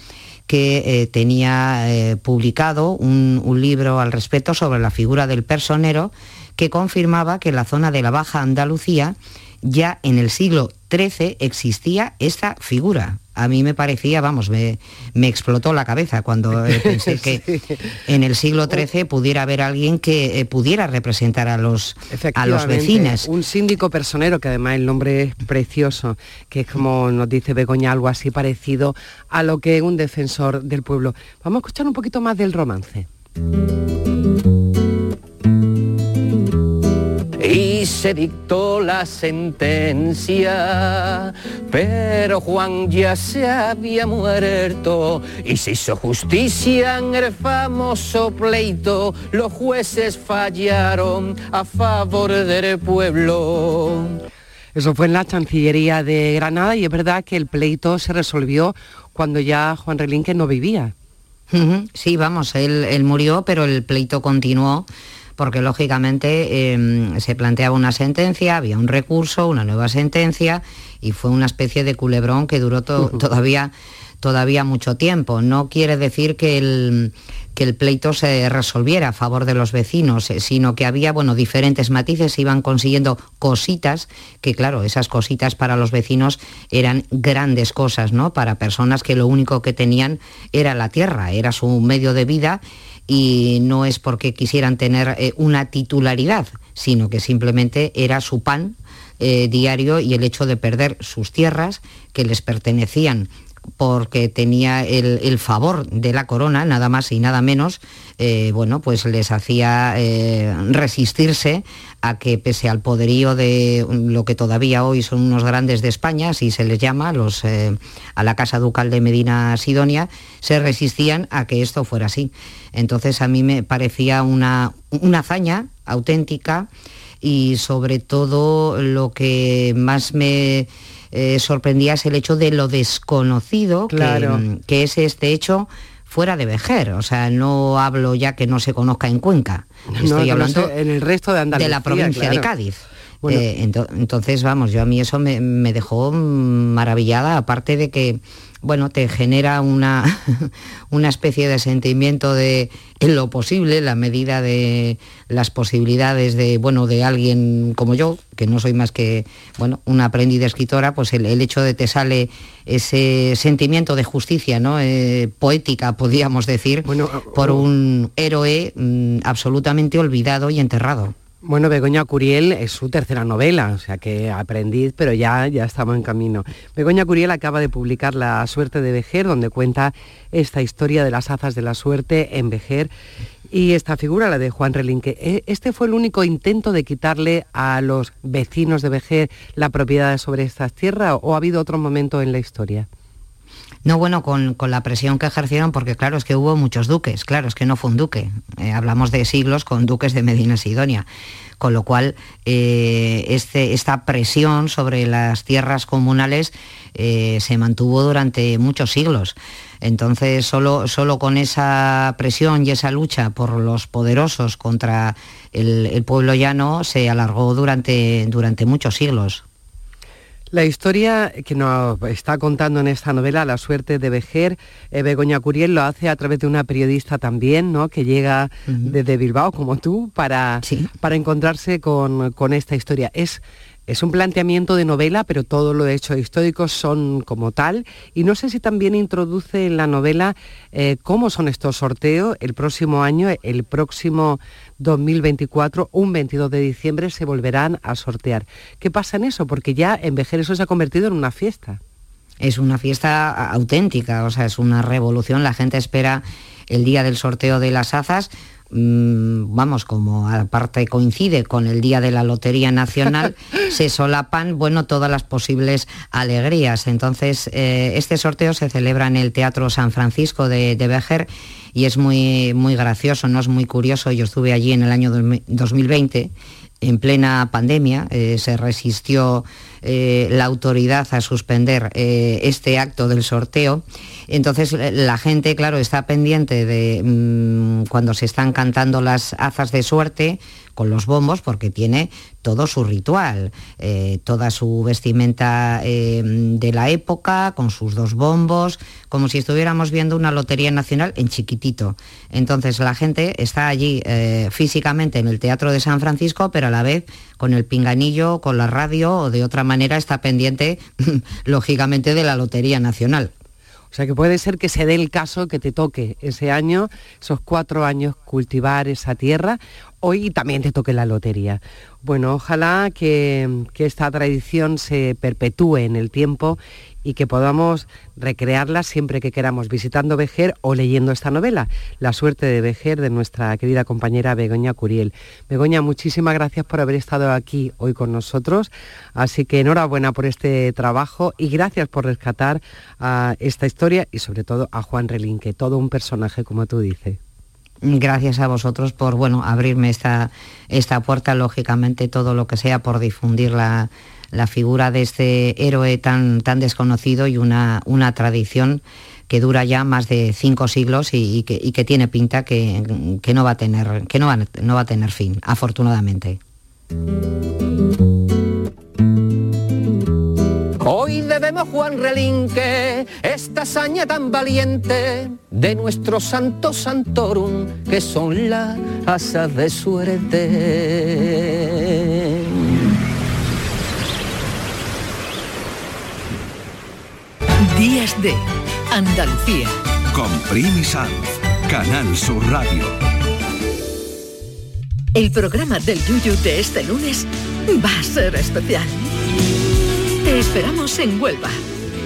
que tenía publicado un, libro al respecto sobre la figura del personero que confirmaba que la zona de la Baja Andalucía ya en el siglo XIII existía esta figura. A mí me parecía, vamos, me, explotó la cabeza cuando eh, pensé que en el siglo XIII pudiera haber alguien que eh, pudiera representar a los, a los vecinos. Un síndico personero, que además el nombre es precioso, que es como nos dice Begoña, algo así parecido a lo que es un defensor del pueblo. Vamos a escuchar un poquito más del romance y se dictó la sentencia, pero Juan ya se había muerto y se hizo justicia en el famoso pleito. Los jueces fallaron a favor del pueblo. Eso fue en la Chancillería de Granada y es verdad que el pleito se resolvió cuando ya Juan Relinque no vivía. Sí, vamos, él, él murió, pero el pleito continuó porque lógicamente em, se planteaba una sentencia, había un recurso, una nueva sentencia y fue una especie de culebrón que duró todavía, todavía mucho tiempo. No quiere decir que el, que el pleito se resolviera a favor de los vecinos, eh, sino que había bueno, diferentes matices, se iban consiguiendo cositas, que claro, esas cositas para los vecinos eran grandes cosas, ¿no? Para personas que lo único que tenían era la tierra, era su medio de vida y no es porque quisieran tener eh, una titularidad, sino que simplemente era su pan eh, diario y el hecho de perder sus tierras que les pertenecían porque tenía el, favor de la corona, nada más y nada menos, eh, bueno, pues les hacía eh, resistirse a que pese al poderío de lo que todavía hoy son unos grandes de España, así se les llama, los, eh, a la Casa Ducal de Medina Sidonia, se resistían a que esto fuera así. Entonces a mí me parecía una, una hazaña auténtica y sobre todo lo que más me eh, sorprendía es el hecho de lo desconocido que, es este hecho fuera de Vejer, o sea, no hablo ya que no se conozca en Cuenca, estoy hablando en el resto de Andalucía, de la provincia de Cádiz. Eh, entonces, vamos, yo a mí eso me, me dejó maravillada, aparte de que bueno, te genera una, una especie de sentimiento de en lo posible, la medida de las posibilidades de, bueno, de alguien como yo, que no soy más que, bueno, una aprendida escritora, pues el, hecho de te sale ese sentimiento de justicia, ¿no? Eh, poética, podríamos decir, por un héroe mm, absolutamente olvidado y enterrado. Bueno, Begoña Curiel es su tercera novela, o sea que aprendí, pero ya, ya estamos en camino. Begoña Curiel acaba de publicar La suerte de Vejer, donde cuenta esta historia de las azas de la suerte en Vejer y esta figura, la de Juan Relinque. ¿E, ¿Este fue el único intento de quitarle a los vecinos de Vejer la propiedad sobre estas tierras o ha habido otro momento en la historia? No, bueno, con, la presión que ejercieron, porque claro, es que hubo muchos duques, claro, es que no fue un duque. Eh, hablamos de siglos con duques de Medina Sidonia. Con lo cual, eh, este, esta presión sobre las tierras comunales eh, se mantuvo durante muchos siglos. Entonces, solo, solo, con esa presión y esa lucha por los poderosos contra el, el pueblo llano se alargó durante, durante muchos siglos. La historia que nos está contando en esta novela, La suerte de Vejer, eh, Begoña Curiel lo hace a través de una periodista también, ¿no? que llega desde Bilbao, como tú, para, para encontrarse con, con, esta historia. Es es un planteamiento de novela, pero todos los hechos históricos son como tal. Y no sé si también introduce en la novela eh, cómo son estos sorteos. El próximo año, el próximo 2024, un 22 de diciembre, se volverán a sortear. ¿Qué pasa en eso? Porque ya en Vejer eso se ha convertido en una fiesta. Es una fiesta auténtica, o sea, es una revolución. La gente espera el día del sorteo de las azas Mm, vamos, como aparte coincide con el Día de la Lotería Nacional, se solapan, bueno, todas las posibles alegrías. Entonces, eh, este sorteo se celebra en el Teatro San Francisco de, de Bejer y es muy, muy gracioso, no es muy curioso. Yo estuve allí en el año 2020 en plena pandemia, eh, se resistió eh, la autoridad a suspender este acto del sorteo entonces la gente, claro, está pendiente de mm, cuando se están cantando las azas de suerte con los bombos porque tiene todo su ritual, eh, toda su vestimenta eh, de la época, con sus dos bombos, como si estuviéramos viendo una lotería nacional en chiquitito. Entonces la gente está allí eh, físicamente en el Teatro de San Francisco, pero a la vez con el pinganillo, con la radio o de otra manera está pendiente, lógicamente, de la Lotería Nacional. O sea que puede ser que se dé el caso que te toque ese año, esos cuatro años, cultivar esa tierra, hoy también te toque la lotería. Bueno, ojalá que, que esta tradición se perpetúe en el tiempo y que podamos recrearla siempre que queramos visitando Vejer o leyendo esta novela, La suerte de Vejer de nuestra querida compañera Begoña Curiel. Begoña, muchísimas gracias por haber estado aquí hoy con nosotros, así que enhorabuena por este trabajo y gracias por rescatar a esta historia y sobre todo a Juan Relinque, todo un personaje como tú dices. Gracias a vosotros por bueno abrirme esta, esta puerta, lógicamente todo lo que sea por difundir la, la figura de este héroe tan, tan desconocido y una, una tradición que dura ya más de cinco siglos y, que, tiene pinta que, no va a tener, que no va, no va a tener fin, afortunadamente. Juan Relinque esta hazaña tan valiente de nuestro santo santorum, que son las asas de suerte. Días de Andalucía. Con Primi Sanz, Canal Sur Radio. El programa del Yuyu de este lunes va a ser especial. Te esperamos en Huelva,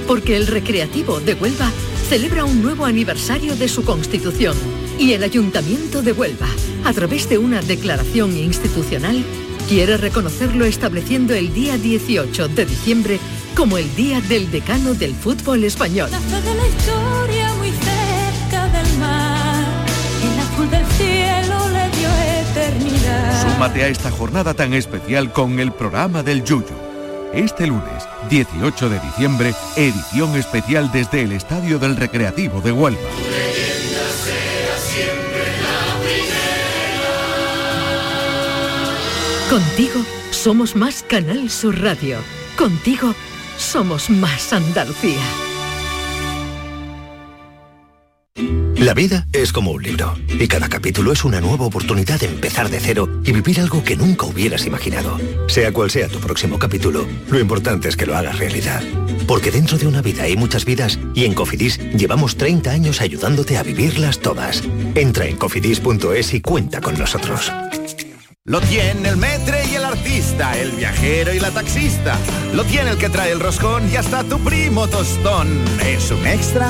porque el Recreativo de Huelva celebra un nuevo aniversario de su constitución y el Ayuntamiento de Huelva, a través de una declaración institucional, quiere reconocerlo estableciendo el día 18 de diciembre como el día del decano del fútbol español. de la historia muy cerca del mar, el azul del cielo le dio eternidad Súmate a esta jornada tan especial con el programa del Yuyu. Este lunes, 18 de diciembre, edición especial desde el Estadio del Recreativo de Huelva. Contigo somos más Canal Sur Radio. Contigo somos más Andalucía. La vida es como un libro y cada capítulo es una nueva oportunidad de empezar de cero y vivir algo que nunca hubieras imaginado. Sea cual sea tu próximo capítulo, lo importante es que lo hagas realidad. Porque dentro de una vida hay muchas vidas y en Cofidis llevamos 30 años ayudándote a vivirlas todas. Entra en cofidis.es y cuenta con nosotros. Lo tiene el metre y el artista, el viajero y la taxista. Lo tiene el que trae el roscón y hasta tu primo tostón. Es un extra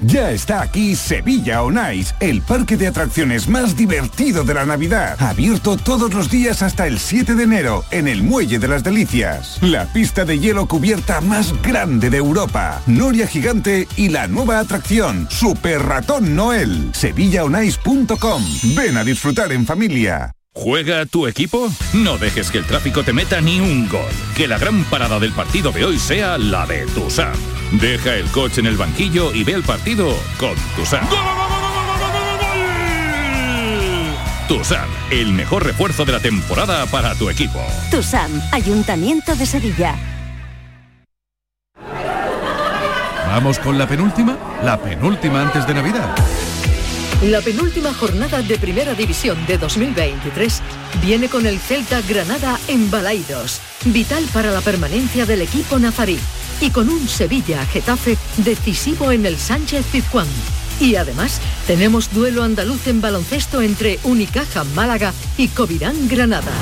Ya está aquí Sevilla On Ice, el parque de atracciones más divertido de la Navidad. Abierto todos los días hasta el 7 de enero en el Muelle de las Delicias. La pista de hielo cubierta más grande de Europa. Noria Gigante y la nueva atracción, Super Ratón Noel. SevillaOnIce.com. Ven a disfrutar en familia. ¿Juega tu equipo? No dejes que el tráfico te meta ni un gol. Que la gran parada del partido de hoy sea la de Tusam. Deja el coche en el banquillo y ve el partido con Tusam. Tusam, el mejor refuerzo de la temporada para tu equipo. TUSAM, Ayuntamiento de Sevilla. Vamos con la penúltima, la penúltima antes de Navidad. La penúltima jornada de Primera División de 2023 viene con el Celta Granada en Balaidos, vital para la permanencia del equipo nazarí, y con un Sevilla-Getafe decisivo en el Sánchez Pizjuán. Y además tenemos duelo andaluz en baloncesto entre Unicaja Málaga y Covirán Granada.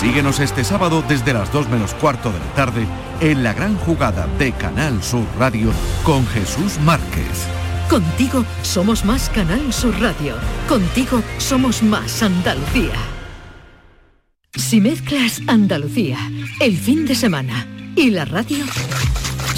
Síguenos este sábado desde las 2 menos cuarto de la tarde en la gran jugada de Canal Sur Radio con Jesús Márquez. Contigo somos más Canal Sur Radio. Contigo somos más Andalucía. Si mezclas Andalucía, el fin de semana y la radio,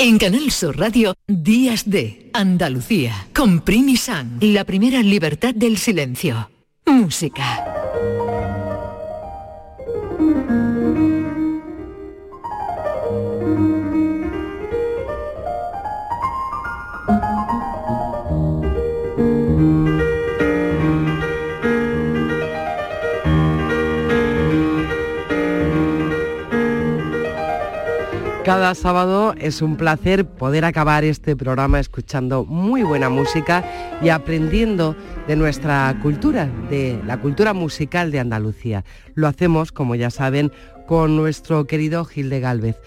En Canal Sur Radio, Días de Andalucía, con Primi San, la primera libertad del silencio. Música. Cada sábado es un placer poder acabar este programa escuchando muy buena música y aprendiendo de nuestra cultura, de la cultura musical de Andalucía. Lo hacemos, como ya saben, con nuestro querido Gil de Galvez.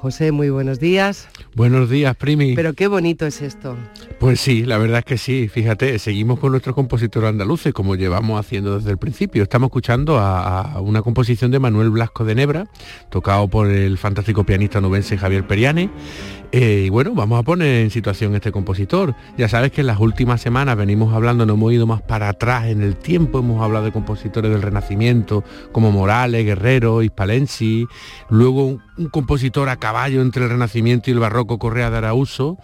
José, muy buenos días. Buenos días, Primi. Pero qué bonito es esto. Pues sí, la verdad es que sí. Fíjate, seguimos con nuestros compositores andaluces, como llevamos haciendo desde el principio. Estamos escuchando a, a una composición de Manuel Blasco de Nebra, tocado por el fantástico pianista nubense Javier Periane. Eh, y bueno, vamos a poner en situación este compositor. Ya sabes que en las últimas semanas venimos hablando, no hemos ido más para atrás en el tiempo, hemos hablado de compositores del Renacimiento, como Morales, Guerrero, Hispalensi, luego un, compositor a caballo entre el Renacimiento y el Barroco, Correa de Arauso,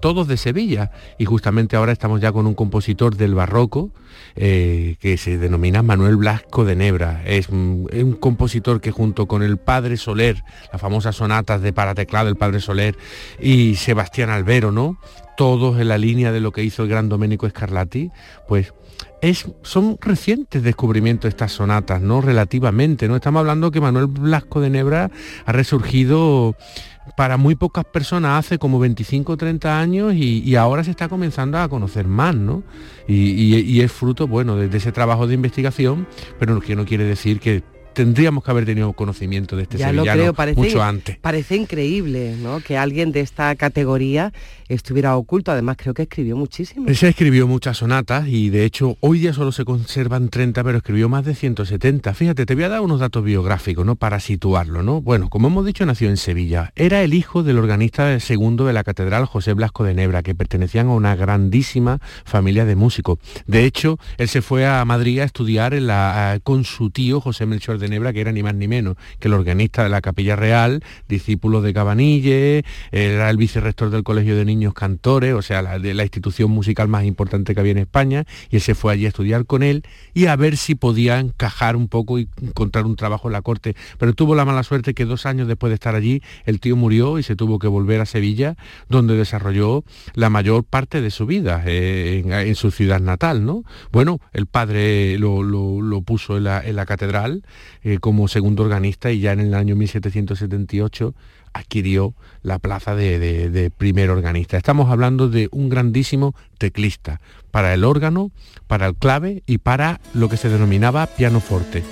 todos de Sevilla. Y justamente ahora estamos ya con un compositor del Barroco, eh, que se denomina Manuel Blasco de Nebra. Es un, compositor que junto con el Padre Soler, las famosas sonatas de para teclado Padre Soler y Sebastián Albero, ¿no? Todos en la línea de lo que hizo el gran Domenico Scarlatti, pues es, son recientes descubrimientos estas sonatas, ¿no? Relativamente, ¿no? Estamos hablando que Manuel Blasco de Nebra ha resurgido para muy pocas personas hace como 25 o 30 años y, y, ahora se está comenzando a conocer más, ¿no? Y, y, y es fruto, bueno, de, de, ese trabajo de investigación, pero que no quiere decir que tendríamos que haber tenido conocimiento de este ya sevillano lo creo, parece, mucho antes. Parece increíble, ¿no? Que alguien de esta categoría estuviera oculto. Además, creo que escribió muchísimo. Se escribió muchas sonatas y de hecho hoy día solo se conservan 30, pero escribió más de 170. Fíjate, te voy a dar unos datos biográficos, ¿no? Para situarlo, ¿no? Bueno, como hemos dicho, nació en Sevilla. Era el hijo del organista segundo de la catedral José Blasco de Nebra, que pertenecían a una grandísima familia de músicos. De hecho, él se fue a Madrid a estudiar con su tío José Melchor de Nebra, que era ni más ni menos que el organista de la Capilla Real, discípulo de Cabanille, era el vicerrector del Colegio de Niños Cantores, o sea, la, de la institución musical más importante que había en España, y él se fue allí a estudiar con él y a ver si podía encajar un poco y encontrar un trabajo en la corte. Pero tuvo la mala suerte que dos años después de estar allí, el tío murió y se tuvo que volver a Sevilla, donde desarrolló la mayor parte de su vida, eh, en, su ciudad natal, ¿no? Bueno, el padre lo, puso en la, en la catedral, eh, como segundo organista y ya en el año 1778 adquirió la plaza de, de, primer organista. Estamos hablando de un grandísimo teclista para el órgano, para el clave y para lo que se denominaba pianoforte.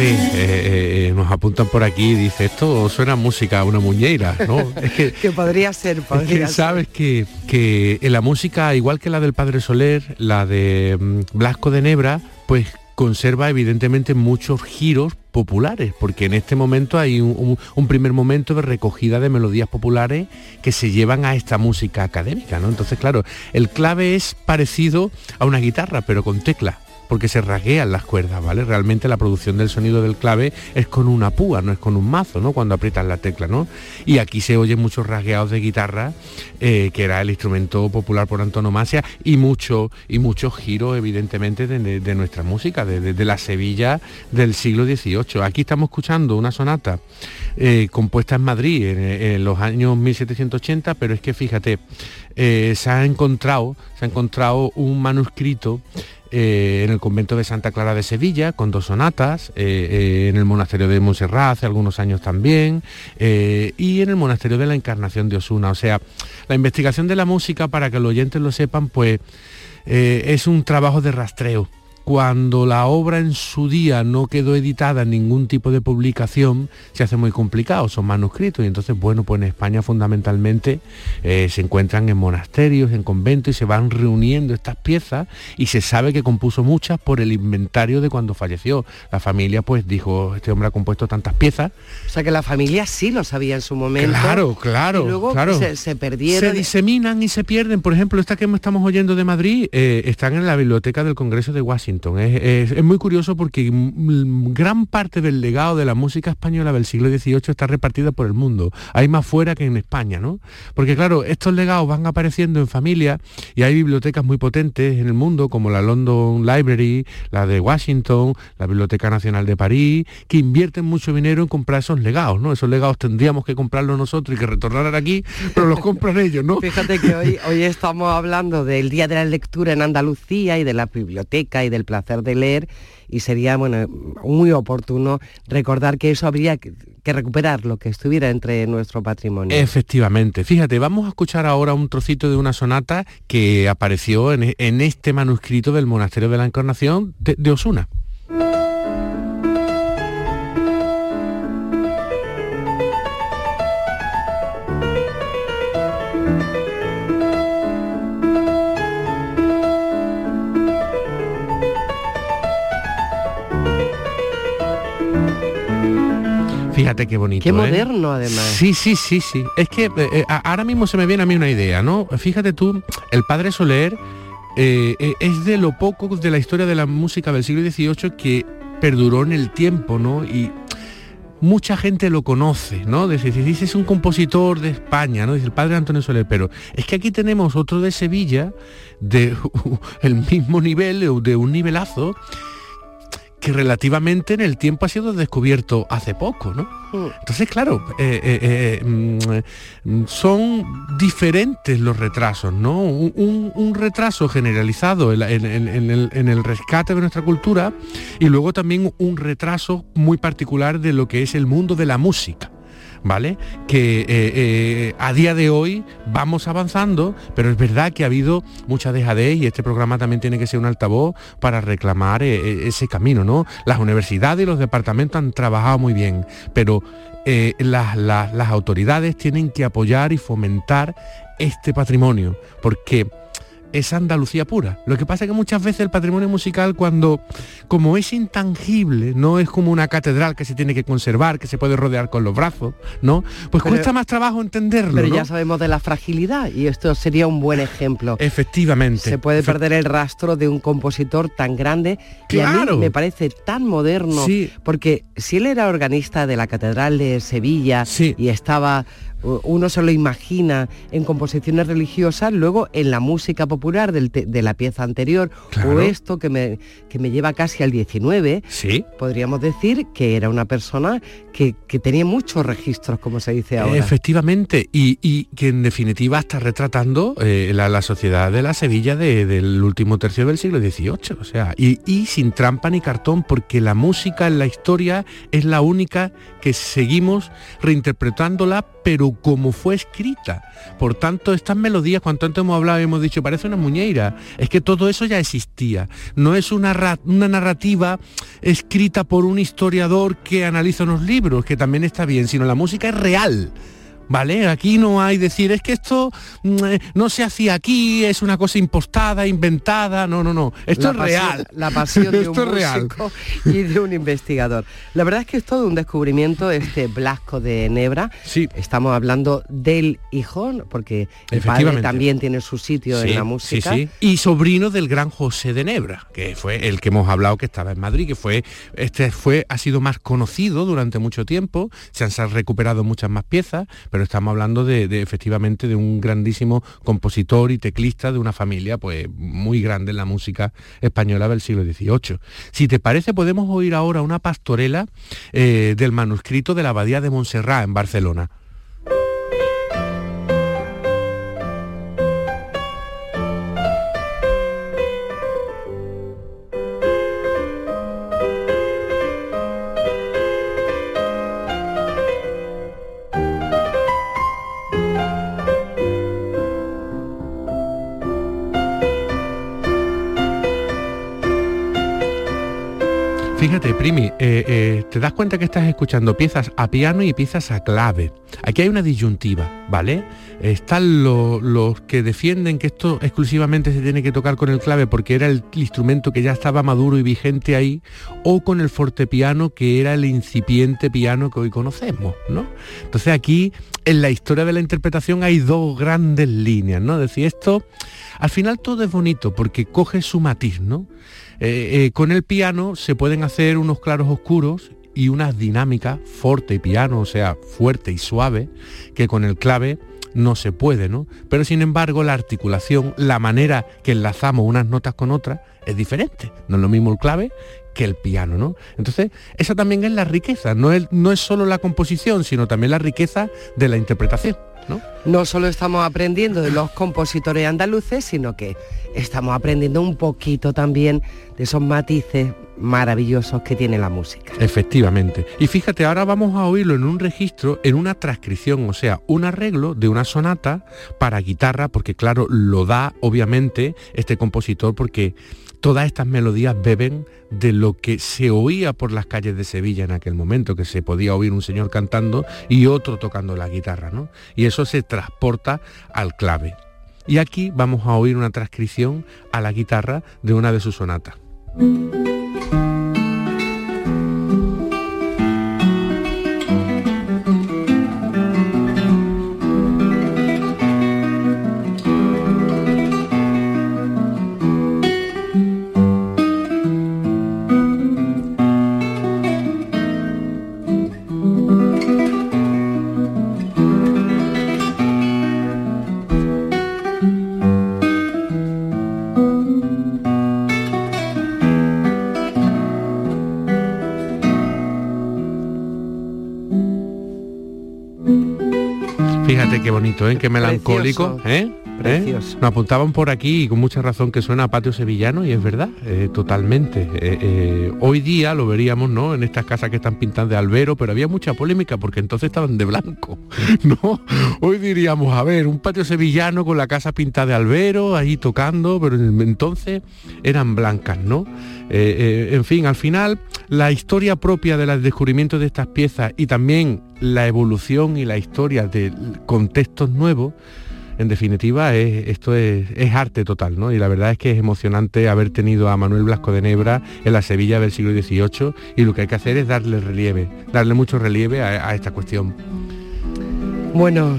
Fíjate, eh, eh, nos apuntan por aquí, dice, esto suena música, una muñeira, ¿no? Es que, que podría ser, podría es que sabes que, que en la música, igual que la del Padre Soler, la de um, Blasco de Nebra, pues conserva evidentemente muchos giros populares, porque en este momento hay un, un, un, primer momento de recogida de melodías populares que se llevan a esta música académica, ¿no? Entonces, claro, el clave es parecido a una guitarra, pero con teclas porque se rasguean las cuerdas, ¿vale? Realmente la producción del sonido del clave es con una púa, no es con un mazo, ¿no? Cuando aprietas la tecla, ¿no? Y aquí se oyen muchos rasgueados de guitarra, eh, que era el instrumento popular por antonomasia, y mucho, y muchos giros, evidentemente, de, nuestra música, de, la Sevilla del siglo XVIII. Aquí estamos escuchando una sonata eh, compuesta en Madrid en, en, los años 1780, pero es que fíjate, eh, se ha encontrado, se ha encontrado un manuscrito eh, en el convento de Santa Clara de Sevilla, con dos sonatas, eh, eh, en el monasterio de Montserrat hace algunos años también, y en el monasterio de la Encarnación de Osuna. O sea, la investigación de la música, para que los oyentes lo sepan, pues es un trabajo de rastreo cuando la obra en su día no quedó editada en ningún tipo de publicación, se hace muy complicado, son manuscritos, y entonces, bueno, pues en España fundamentalmente eh, se encuentran en monasterios, en conventos, y se van reuniendo estas piezas, y se sabe que compuso muchas por el inventario de cuando falleció. La familia, pues, dijo, este hombre ha compuesto tantas piezas. O sea, que la familia sí lo sabía en su momento. Claro, claro, y luego claro. Se, se, perdieron. Se diseminan y se pierden. Por ejemplo, esta que estamos oyendo de Madrid, eh, están en la biblioteca del Congreso de Washington Es, muy curioso porque gran parte del legado de la música española del siglo XVIII está repartida por el mundo. Hay más fuera que en España, ¿no? Porque claro, estos legados van apareciendo en familia y hay bibliotecas muy potentes en el mundo, como la London Library, la de Washington, la Biblioteca Nacional de París, que invierten mucho dinero en comprar esos legados, ¿no? Esos legados tendríamos que comprarlos nosotros y que retornaran aquí, pero los compran ellos, ¿no? Fíjate que hoy, hoy estamos hablando del Día de la Lectura en Andalucía y de la biblioteca y placer de leer y sería bueno, muy oportuno recordar que eso habría que, recuperar lo que estuviera entre nuestro patrimonio. Efectivamente. Fíjate, vamos a escuchar ahora un trocito de una sonata que apareció en, en este manuscrito del Monasterio de la Encarnación de Osuna. Fíjate qué bonito. Qué ¿eh? moderno, además. Sí, sí, sí, sí. Es que eh, eh, ahora mismo se me viene a mí una idea, ¿no? Fíjate tú, el padre Soler eh, es de lo poco de la historia de la música del siglo XVIII que perduró en el tiempo, ¿no? Y mucha gente lo conoce, ¿no? Dice, dice, es un compositor de España, ¿no? Dice el padre Antonio Soler, pero es que aquí tenemos otro de Sevilla, de el mismo nivel, de un nivelazo, que relativamente en el tiempo ha sido descubierto hace poco, ¿no? Entonces, claro, eh, eh, eh, mm, mm, son diferentes los retrasos, ¿no? Un, retraso generalizado en, la- en- en- en el, en el rescate de nuestra cultura y luego también un retraso muy particular de lo que es el mundo de la música. ¿Vale? Que eh, eh, a día de hoy vamos avanzando, pero es verdad que ha habido mucha dejadez y este programa también tiene que ser un altavoz para reclamar eh, ese camino, ¿no? Las universidades y los departamentos han trabajado muy bien, pero las- las autoridades tienen que apoyar y fomentar este patrimonio, porque es Andalucía pura. Lo que pasa es que muchas veces el patrimonio musical cuando, como es intangible, no es como una catedral que se tiene que conservar, que se puede rodear con los brazos, ¿no? Pues Pero- cuesta más trabajo entenderlo, Pero ¿no? ya sabemos de la fragilidad y esto sería un buen ejemplo. Efectivamente. Se puede perder el rastro de un compositor tan grande y a mí me parece tan moderno, Sí. porque si él era organista de la Catedral de Sevilla y estaba, uno se lo imagina en composiciones religiosas, luego en la música popular del de la pieza anterior, o esto que me, que me lleva casi al 19, Sí. podríamos decir que era una persona que, que tenía muchos registros, como se dice ahora. Efectivamente, y, y que en definitiva está retratando eh, la, la sociedad de la Sevilla de- del último tercio del siglo XVIII, o sea, y, y sin trampa ni cartón, porque la música en la historia es la única que seguimos reinterpretándola, pero como fue escrita. Por tanto, estas melodías, cuanto antes hemos hablado hemos dicho, parece una muñeira, es que todo eso ya existía. No es una, una narrativa escrita por un historiador que analiza unos libros, que también está bien, sino la música es real. ¿Vale? Aquí no hay decir, es que esto mm, eh, no se hacía aquí, es una cosa impostada, inventada. No, no, no. Esto La es pasión- real. La pasión de un Esto es real. músico y de un investigador. La verdad es que es todo un descubrimiento este Blasco de Nebra. Sí. Estamos hablando del hijo, porque el padre también tiene su sitio Sí, en la música. sí, sí. Y sobrino del gran José de Nebra, que fue el que hemos hablado que estaba en Madrid, que fue, este fue, ha sido más conocido durante mucho tiempo, se han, se han recuperado muchas más piezas, pero estamos hablando de, de, efectivamente de un grandísimo compositor y teclista de una familia pues muy grande en la música española del siglo XVIII. Si te parece, podemos oír ahora una pastorela eh, del manuscrito de la Abadía de Montserrat en Barcelona. Fíjate, Primi, eh, eh, te das cuenta que estás escuchando piezas a piano y piezas a clave. Aquí hay una disyuntiva, ¿vale? Están lo- los que defienden que esto exclusivamente se tiene que tocar con el clave porque era el instrumento que ya estaba maduro y vigente ahí, o con el fortepiano que era el incipiente piano que hoy conocemos, ¿no? Entonces aquí en la historia de la interpretación hay dos grandes líneas, ¿no? Es decir, esto al final todo es bonito porque coge su matiz, ¿no? Eh, eh, con el piano se pueden hacer unos claros oscuros y unas dinámicas, forte y piano, o sea, fuerte y suave, que con el clave no se puede, ¿no? Pero sin embargo la articulación, la manera que enlazamos unas notas con otras es diferente. No es lo mismo el clave que el piano, ¿no? Entonces, esa también es la riqueza, no es, no es solo la composición, sino también la riqueza de la interpretación, ¿no? No solo estamos aprendiendo de los compositores andaluces, sino que estamos aprendiendo un poquito también de esos matices maravillosos que tiene la música. Efectivamente. Y fíjate, ahora vamos a oírlo en un registro, en una transcripción, o sea, un arreglo de una sonata para guitarra, porque claro, lo da obviamente este compositor porque todas estas melodías beben de lo que se oía por las calles de Sevilla en aquel momento, que se podía oír un señor cantando y otro tocando la guitarra, ¿no? Y eso se transporta al clave. Y aquí vamos a oír una transcripción a la guitarra de una de sus sonatas. Bonito, ¿eh? Qué melancólico, Precioso, ¿eh? precioso. ¿Eh? Nos apuntaban por aquí y con mucha razón que suena a patio sevillano y es verdad, eh, totalmente. Eh, hoy día lo veríamos, ¿no? En estas casas que están pintadas de albero, pero había mucha polémica porque entonces estaban de blanco, ¿no? Hoy diríamos, a ver, un patio sevillano con la casa pintada de albero, ahí tocando, pero en- entonces eran blancas, ¿no? Eh, eh, en fin, al final, la historia propia del descubrimiento de estas piezas y también la evolución y la historia de contextos nuevos, en definitiva, es- esto es, arte total, ¿no? Y la verdad es que es emocionante haber tenido a Manuel Blasco de Nebra en la Sevilla del siglo XVIII y lo que hay que hacer es darle relieve, darle mucho relieve a esta cuestión. Bueno,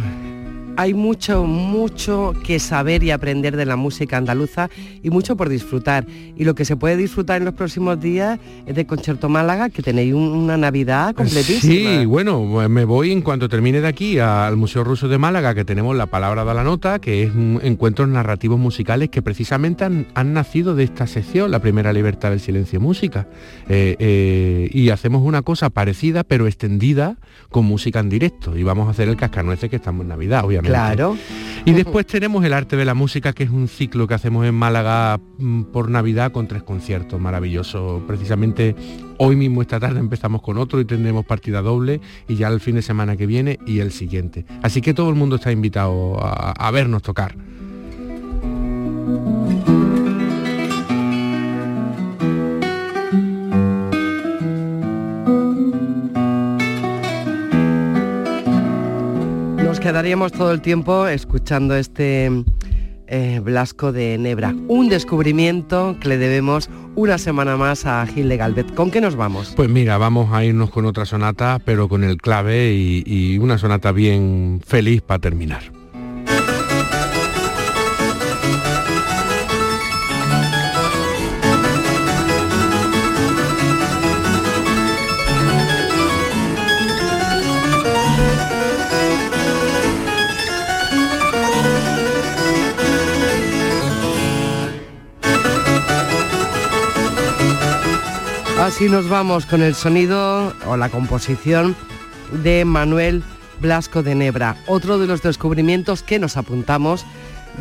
hay mucho, mucho que saber y aprender de la música andaluza y mucho por disfrutar. Y lo que se puede disfrutar en los próximos días es de Concierto Málaga, que tenéis un- una Navidad completísima. Sí, bueno, me voy en cuanto termine de aquí al Museo Ruso de Málaga, que tenemos la palabra de la nota, que es un encuentros narrativos musicales que precisamente han, han nacido de esta sección, la primera libertad del silencio música. Eh, eh, y hacemos una cosa parecida, pero extendida, con música en directo. Y vamos a hacer el cascanueces que estamos en Navidad, obviamente. Claro. Y después tenemos el arte de la música, que es un ciclo que hacemos en Málaga mm, por Navidad con tres conciertos maravillosos. Precisamente hoy mismo esta tarde empezamos con otro y tendremos partida doble y ya el fin de semana que viene y el siguiente. Así que todo el mundo está invitado a, a vernos tocar. Quedaríamos todo el tiempo escuchando este eh, Blasco de Nebra. Un descubrimiento que le debemos una semana más a Gil de Galvez. ¿Con qué nos vamos? Pues mira, vamos a irnos con otra sonata, pero con el clave y, y una sonata bien feliz para terminar. Así nos vamos con el sonido o la composición de Manuel Blasco de Nebra, otro de los descubrimientos que nos apuntamos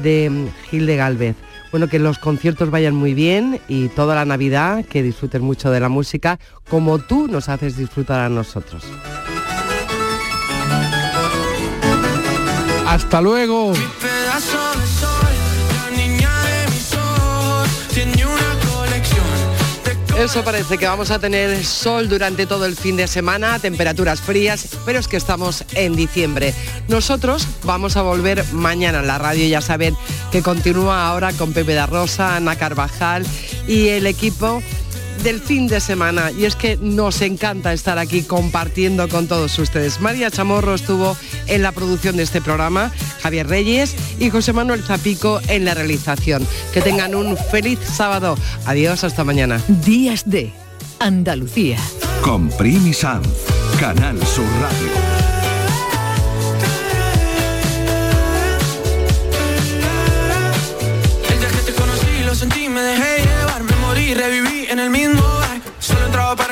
de Gil de Galvez. Bueno, que los conciertos vayan muy bien y toda la Navidad, que disfruten mucho de la música, como tú nos haces disfrutar a nosotros. Hasta luego. pedazo de sol, la niña de mis ojos, tiene una colección de Eso parece que vamos a tener sol durante todo el fin de semana, temperaturas frías, pero es que estamos en diciembre. Nosotros vamos a volver mañana en la radio, ya saben que continúa ahora con Pepe da Rosa, Ana Carvajal y el equipo del fin de semana y es que nos encanta estar aquí compartiendo con todos ustedes. María Chamorro estuvo en la producción de este programa, Javier Reyes y José Manuel Zapico en la realización. Que tengan un feliz sábado. Adiós, hasta mañana. Días de Andalucía. Con Primi Sanz, Canal Sur Radio.